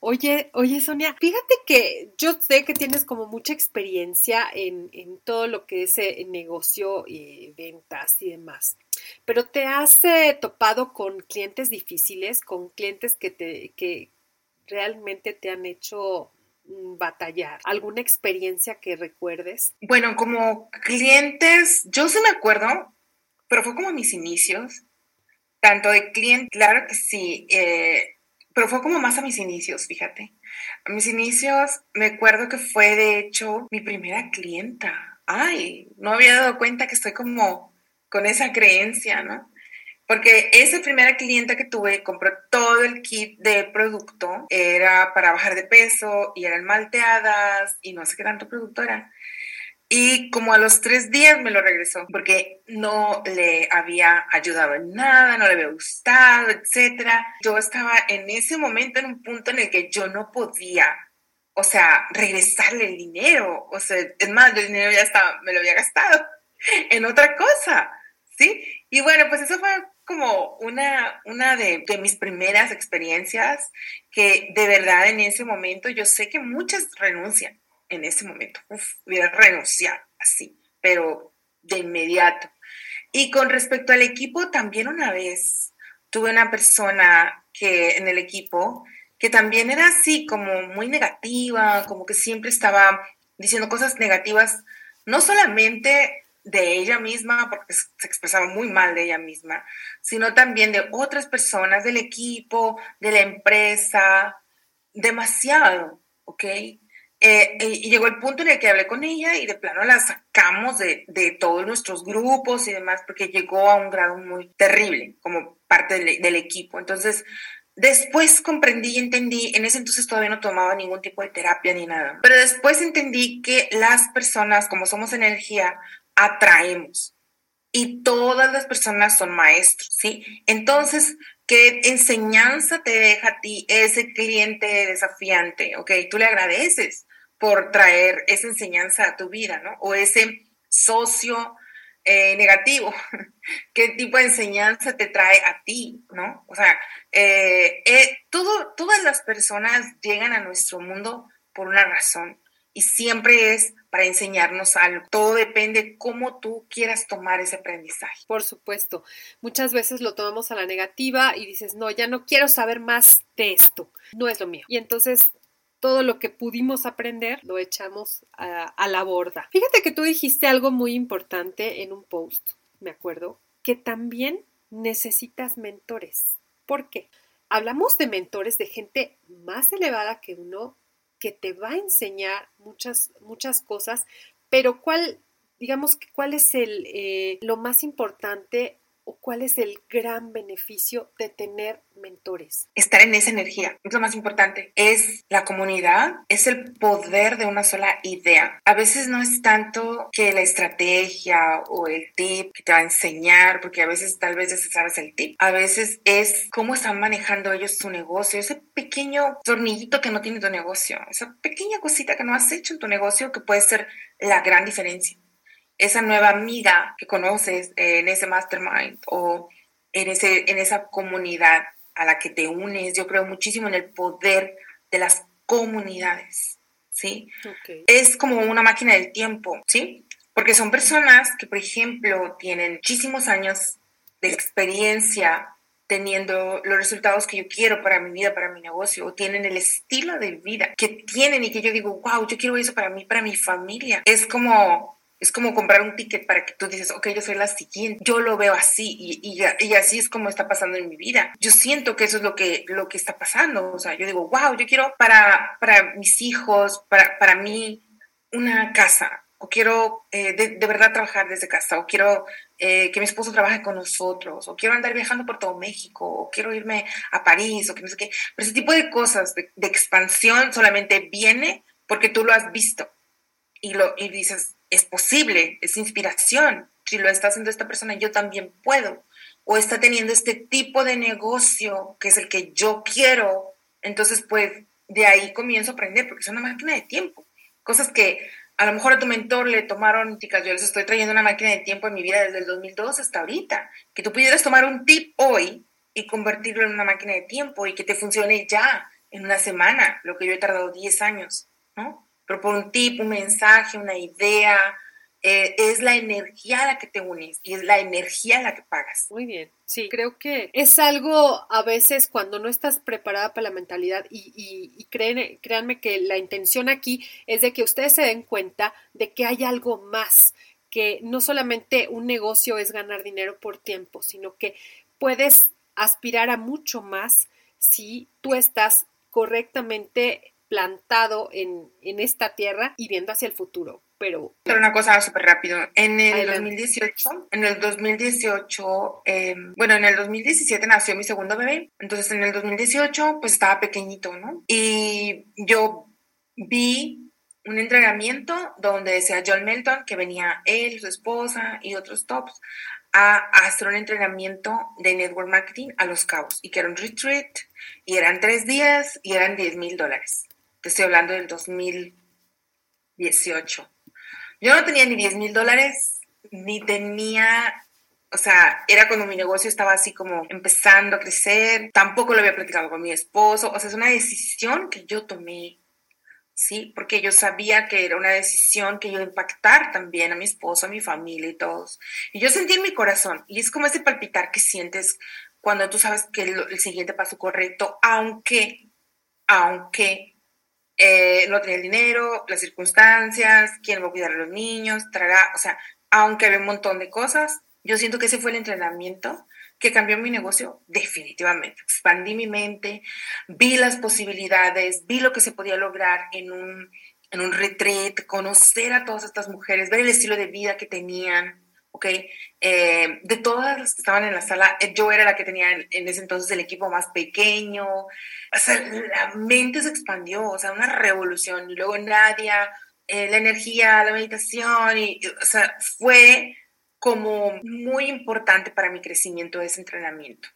Oye, oye, Sonia, fíjate que yo sé que tienes como mucha experiencia en, todo lo que es eh, negocio y ventas y demás. Pero te has eh, topado con clientes difíciles, con clientes que te, que realmente te han hecho batallar? ¿Alguna experiencia que recuerdes? Bueno, como clientes, yo sí me acuerdo, pero fue como mis inicios, tanto de cliente, claro que sí, eh, pero fue como más a mis inicios, fíjate. A mis inicios me acuerdo que fue de hecho mi primera clienta. Ay, no había dado cuenta que estoy como con esa creencia, ¿no? Porque esa primera clienta que tuve compró todo el kit de producto, era para bajar de peso y eran malteadas y no sé qué tanto producto era. Y como a los tres días me lo regresó porque no le había ayudado en nada, no le había gustado, etc. Yo estaba en ese momento en un punto en el que yo no podía, o sea, regresarle el dinero. O sea, es más, el dinero ya estaba, me lo había gastado en otra cosa, ¿sí? Y bueno, pues eso fue como una, una de, mis primeras experiencias que de verdad en ese momento yo sé que muchas renuncian en ese momento. Uf, hubiera renunciado así, pero de inmediato. Y con respecto al equipo, también una vez tuve una persona que en el equipo que también era así como muy negativa, como que siempre estaba diciendo cosas negativas, no solamente de ella misma, porque se expresaba muy mal de ella misma, sino también de otras personas del equipo, de la empresa, demasiado, ¿ok? Eh, y llegó el punto en el que hablé con ella y de plano la sacamos de, de, todos nuestros grupos y demás, porque llegó a un grado muy terrible como parte del, del equipo. Entonces, Después comprendí y entendí, en ese entonces todavía no tomaba ningún tipo de terapia ni nada, pero después entendí que las personas, como somos energía, atraemos. y todas las personas son maestros, ¿sí? Entonces, ¿qué enseñanza te deja a ti ese cliente desafiante? Ok, tú le agradeces por traer esa enseñanza a tu vida, ¿no? O ese socio eh, negativo, ¿qué tipo de enseñanza te trae a ti, ¿no? O sea, eh, eh, todo, todas las personas llegan a nuestro mundo por una razón y siempre es para enseñarnos algo. Todo depende cómo tú quieras tomar ese aprendizaje. Por supuesto, muchas veces lo tomamos a la negativa y dices, no, ya no quiero saber más de esto, no es lo mío. Y entonces todo lo que pudimos aprender lo echamos a, la borda. Fíjate que tú dijiste algo muy importante en un post, me acuerdo, que también necesitas mentores. ¿Por qué? Hablamos de mentores de gente más elevada que uno que te va a enseñar muchas, muchas cosas, pero ¿cuál, digamos, cuál es el, eh, lo más importante cuál es el gran beneficio de tener mentores? Estar en esa energía, es lo más importante. Es la comunidad, es el poder de una sola idea. A veces no es tanto que la estrategia o el tip que te va a enseñar, porque a veces tal vez ya sabes el tip. A veces es cómo están manejando ellos su negocio, ese pequeño tornillito que no tiene tu negocio, esa pequeña cosita que no has hecho en tu negocio que puede ser la gran diferencia esa nueva amiga que conoces en ese mastermind o en, ese, en esa comunidad a la que te unes. Yo creo muchísimo en el poder de las comunidades, ¿sí? Es como una máquina del tiempo, ¿sí? Porque son personas que, por ejemplo, tienen muchísimos años de experiencia teniendo los resultados que yo quiero para mi vida, para mi negocio, o tienen el estilo de vida que tienen y que yo digo, wow, yo quiero eso para mí, para mi familia. Es como es como comprar un ticket para que tú dices, ok, yo soy la siguiente. Yo lo veo así y, y, así es como está pasando en mi vida. Yo siento que eso es lo que, lo que está pasando. O sea, yo digo, wow, yo quiero para, para mis hijos, para, para mí, una casa. O quiero eh, de, verdad trabajar desde casa. O quiero eh, que mi esposo trabaje con nosotros. O quiero andar viajando por todo México. O quiero irme a París. O que no sé qué. Pero ese tipo de cosas de, de expansión solamente viene porque tú lo has visto. Y, lo, y dices, es posible, es inspiración. Si lo está haciendo esta persona, yo también puedo. O está teniendo este tipo de negocio que es el que yo quiero. Entonces, pues de ahí comienzo a aprender, porque es una máquina de tiempo. Cosas que a lo mejor a tu mentor le tomaron, chicas, yo les estoy trayendo una máquina de tiempo en mi vida desde el 2002 hasta ahorita. Que tú pudieras tomar un tip hoy y convertirlo en una máquina de tiempo y que te funcione ya en una semana, lo que yo he tardado 10 años, ¿no? Pero por un tip, un mensaje, una idea, eh, es la energía a la que te unes y es la energía a la que pagas. Muy bien, sí, creo que es algo a veces cuando no estás preparada para la mentalidad y, y, creen, créanme que la intención aquí es de que ustedes se den cuenta de que hay algo más, que no solamente un negocio es ganar dinero por tiempo, sino que puedes aspirar a mucho más si tú estás correctamente plantado en, esta tierra y viendo hacia el futuro. Pero, pero una cosa súper rápido. En el 2018, en el 2018, em, bueno, en el 2017 nació mi segundo bebé. Entonces en el 2018 pues estaba pequeño ¿no? Y yo vi un entrenamiento donde decía John Melton que venía él, su esposa y otros tops a, hacer un entrenamiento de network marketing a Los Cabos y que era un retreat y eran tres días y eran 10 mil dólares. Te estoy hablando del 2018. Yo no tenía ni 10 mil dólares, ni tenía, o sea, era cuando mi negocio estaba así como empezando a crecer. Tampoco lo había platicado con mi esposo. O sea, es una decisión que yo tomé, ¿sí? Porque yo sabía que era una decisión que iba a impactar también a mi esposo, a mi familia y todos. Y yo sentí en mi corazón, y es como ese palpitar que sientes cuando tú sabes que el, el siguiente paso correcto, aunque, aunque eh, no tenía el dinero, las circunstancias, quién va a cuidar a los niños, traga, o sea, aunque había un montón de cosas, yo siento que ese fue el entrenamiento que cambió mi negocio definitivamente. Expandí mi mente, vi las posibilidades, vi lo que se podía lograr en un, en un retreat, conocer a todas estas mujeres, ver el estilo de vida que tenían, ¿ok? Eh, de todas las que estaban en la sala, eh, yo era la que tenía en, ese entonces el equipo más pequeño, o sea, la mente se expandió, o sea, una revolución, y luego Nadia, eh, la energía, la meditación, y, o sea, fue como muy importante para mi crecimiento ese entrenamiento.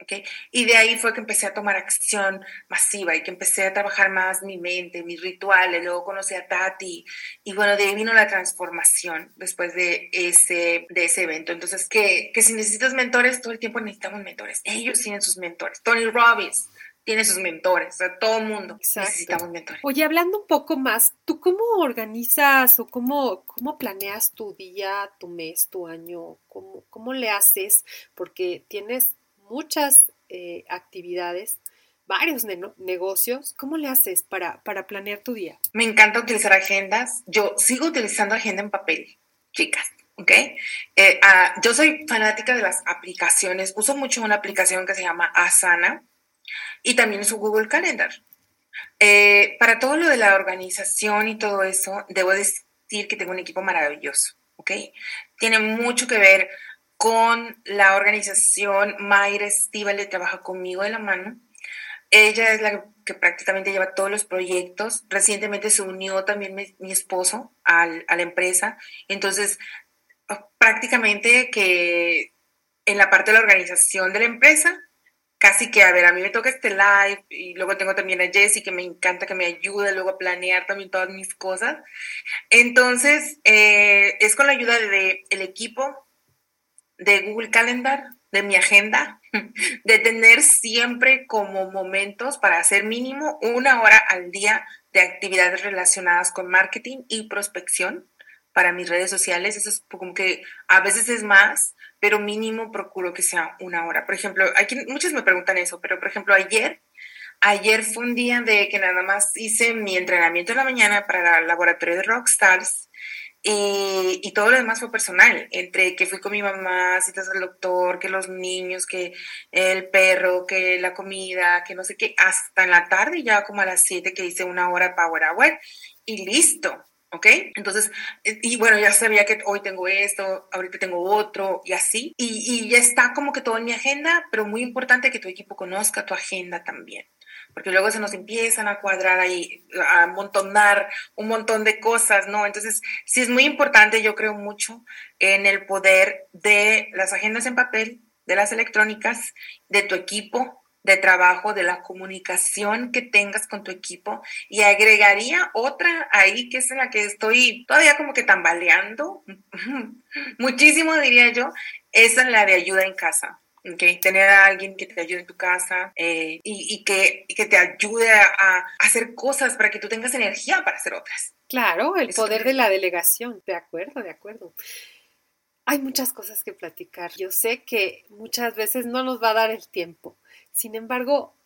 ¿Okay? Y de ahí fue que empecé a tomar acción masiva y que empecé a trabajar más mi mente, mis rituales, luego conocí a Tati y bueno, de ahí vino la transformación después de ese, de ese evento. Entonces, que, que si necesitas mentores, todo el tiempo necesitamos mentores. Ellos tienen sus mentores. Tony Robbins tiene sus mentores, o sea, todo el mundo necesitamos mentores. Oye, hablando un poco más, ¿tú cómo organizas o cómo, cómo planeas tu día, tu mes, tu año? ¿Cómo, cómo le haces? Porque tienes muchas eh, actividades, varios negocios. ¿Cómo le haces para, para planear tu día? Me encanta utilizar agendas. Yo sigo utilizando agenda en papel, chicas. ¿ok? Eh, ah, yo soy fanática de las aplicaciones. Uso mucho una aplicación que se llama Asana y también su Google Calendar. Eh, para todo lo de la organización y todo eso, debo decir que tengo un equipo maravilloso, ¿ok? Tiene mucho que ver con la organización Mayra Estivale trabaja conmigo de la mano. Ella es la que prácticamente lleva todos los proyectos. Recientemente se unió también mi, esposo a la empresa. Entonces, prácticamente que en la parte de la organización de la empresa, casi que, a ver, a mí me toca este live y luego tengo también a Jessie que me encanta que me ayude luego a planear también todas mis cosas. Entonces, eh, es con la ayuda del el equipo de Google Calendar, de mi agenda, de tener siempre como momentos para hacer mínimo una hora al día de actividades relacionadas con marketing y prospección para mis redes sociales. Eso es como que a veces es más, pero mínimo procuro que sea una hora. Por ejemplo, hay muchos me preguntan eso, pero por ejemplo, ayer, ayer fue un día de que nada más hice mi entrenamiento en la mañana para el laboratorio de Rockstars y, todo lo demás fue personal, entre que fui con mi mamá, citas al doctor, que los niños, que el perro, que la comida, que no sé qué, hasta en la tarde, ya como a las 7 que hice una hora Power Hour y listo, ¿ok? Entonces, y bueno, ya sabía que hoy tengo esto, ahorita tengo otro y así, y, y ya está como que todo en mi agenda, pero muy importante que tu equipo conozca tu agenda también porque luego se nos empiezan a cuadrar ahí, a amontonar un montón de cosas, ¿no? Entonces, sí es muy importante, yo creo mucho en el poder de las agendas en papel, de las electrónicas, de tu equipo de trabajo, de la comunicación que tengas con tu equipo y agregaría otra ahí que es en la que estoy todavía como que tambaleando, muchísimo diría yo, esa es la de ayuda en casa. Okay. Tener a alguien que te ayude en tu casa eh, y, que, que, te ayude a, hacer cosas para que tú tengas energía para hacer otras. Claro, el poder de la delegación, de acuerdo, de acuerdo. Hay muchas cosas que platicar. Yo sé que muchas veces no nos va a dar el tiempo. Sin embargo,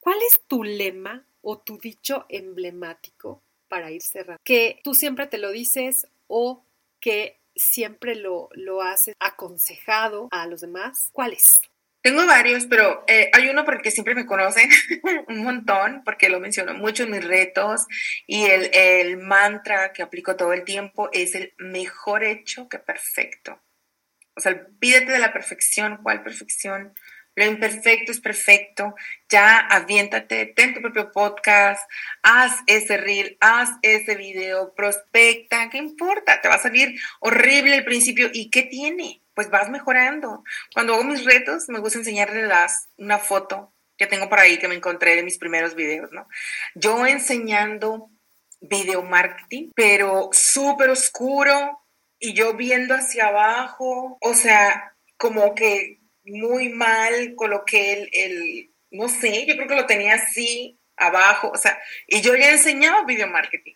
¿cuál es tu lema o tu dicho emblemático para ir cerrando? Que tú siempre te lo dices o que siempre lo, lo has aconsejado a los demás? ¿Cuáles? Tengo varios, pero eh, hay uno porque siempre me conocen un montón, porque lo menciono mucho en mis retos y el, el mantra que aplico todo el tiempo es el mejor hecho que perfecto. O sea, pídete de la perfección. ¿Cuál perfección? Lo imperfecto es perfecto. Ya aviéntate, ten tu propio podcast, haz ese reel, haz ese video, prospecta, ¿qué importa? Te va a salir horrible al principio. ¿Y qué tiene? Pues vas mejorando. Cuando hago mis retos, me gusta enseñarles una foto que tengo por ahí que me encontré de mis primeros videos, ¿no? Yo enseñando video marketing, pero súper oscuro y yo viendo hacia abajo, o sea, como que muy mal, coloqué el, el, no sé, yo creo que lo tenía así abajo, o sea, y yo ya enseñaba video marketing.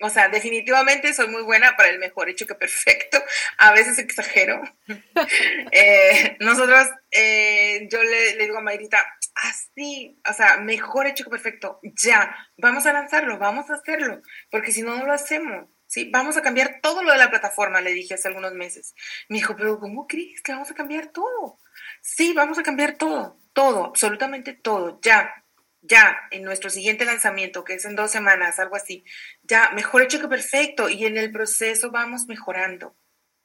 O sea, definitivamente soy muy buena para el mejor hecho que perfecto. A veces exagero. eh, nosotros, eh, yo le, le, digo a Mayrita, así, o sea, mejor hecho que perfecto. Ya, vamos a lanzarlo, vamos a hacerlo, porque si no, no lo hacemos. ¿sí? Vamos a cambiar todo lo de la plataforma, le dije hace algunos meses. Me dijo, pero ¿cómo crees que vamos a cambiar todo? Sí, vamos a cambiar todo, todo, absolutamente todo, ya, ya, en nuestro siguiente lanzamiento, que es en dos semanas, algo así, ya, mejor hecho que perfecto, y en el proceso vamos mejorando.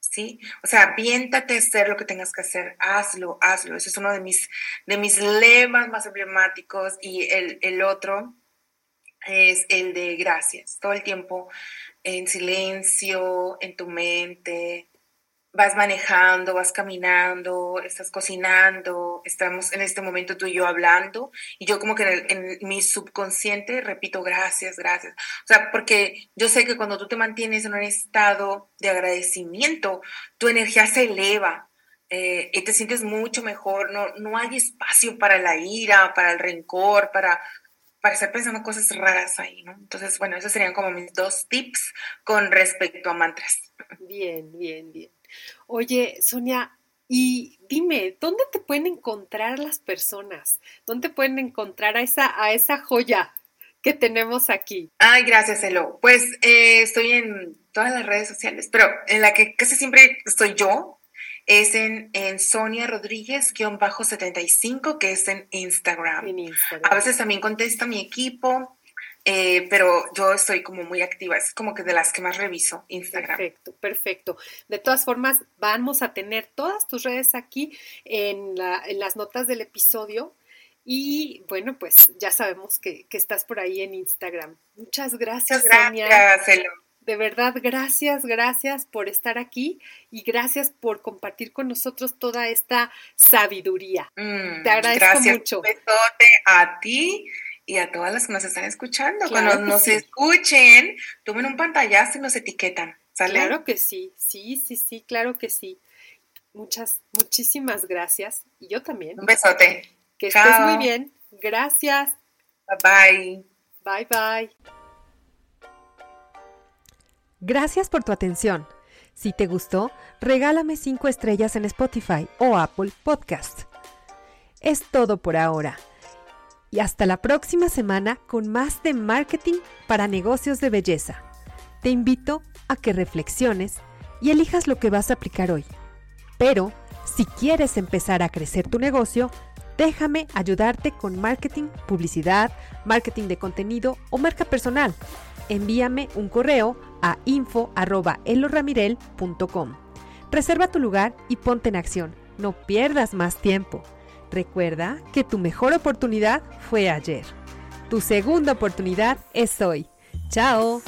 ¿Sí? O sea, viéntate a hacer lo que tengas que hacer, hazlo, hazlo. Ese es uno de mis, de mis lemas más emblemáticos. Y el, el otro es el de gracias. Todo el tiempo en silencio, en tu mente, vas manejando, vas caminando, estás cocinando, estamos en este momento tú y yo hablando, y yo como que en, mi subconsciente repito gracias, gracias. O sea, porque yo sé que cuando tú te mantienes en un estado de agradecimiento, tu energía se eleva. Eh, y te sientes mucho mejor, no, no hay espacio para la ira, para el rencor, para, para estar pensando cosas raras ahí, ¿no? Entonces, bueno, esos serían como mis dos tips con respecto a mantras. Bien, bien, bien. Oye, Sonia, y dime, ¿dónde te pueden encontrar las personas? ¿Dónde pueden encontrar a esa, a esa joya que tenemos aquí? Ay, gracias, Elo. Pues eh, estoy en todas las redes sociales, pero en la que casi siempre estoy yo es en, en Sonia Rodríguez-75, que es en Instagram. en Instagram. A veces también contesta mi equipo eh, pero yo estoy como muy activa, es como que de las que más reviso Instagram. Perfecto, perfecto. De todas formas, vamos a tener todas tus redes aquí en, las notas del episodio. Y bueno, pues ya sabemos que, estás por ahí en Instagram. Muchas gracias, gracias, De verdad, gracias, gracias por estar aquí y gracias por compartir con nosotros toda esta sabiduría. Mm, Te agradezco gracias, mucho. Un besote a ti y a todas las que nos están escuchando. Cuando nos escuchen, tomen un pantallazo y nos etiquetan. ¿Sale? Claro que sí, sí, sí, sí, claro que sí. Muchas, muchísimas gracias. Y yo también. Un besote. Que estés muy bien. Gracias. Bye bye. Bye bye. Gracias por tu atención. Si te gustó, regálame 5 estrellas en Spotify o Apple Podcast. Es todo por ahora y hasta la próxima semana con más de marketing para negocios de belleza. Te invito a que reflexiones y elijas lo que vas a aplicar hoy. Pero, si quieres empezar a crecer tu negocio, déjame ayudarte con marketing, publicidad, marketing de contenido o marca personal. Envíame un correo a info.eloramirel.com. Reserva tu lugar y ponte en acción. No pierdas más tiempo. Recuerda que tu mejor oportunidad fue ayer. Tu segunda oportunidad es hoy. Chao.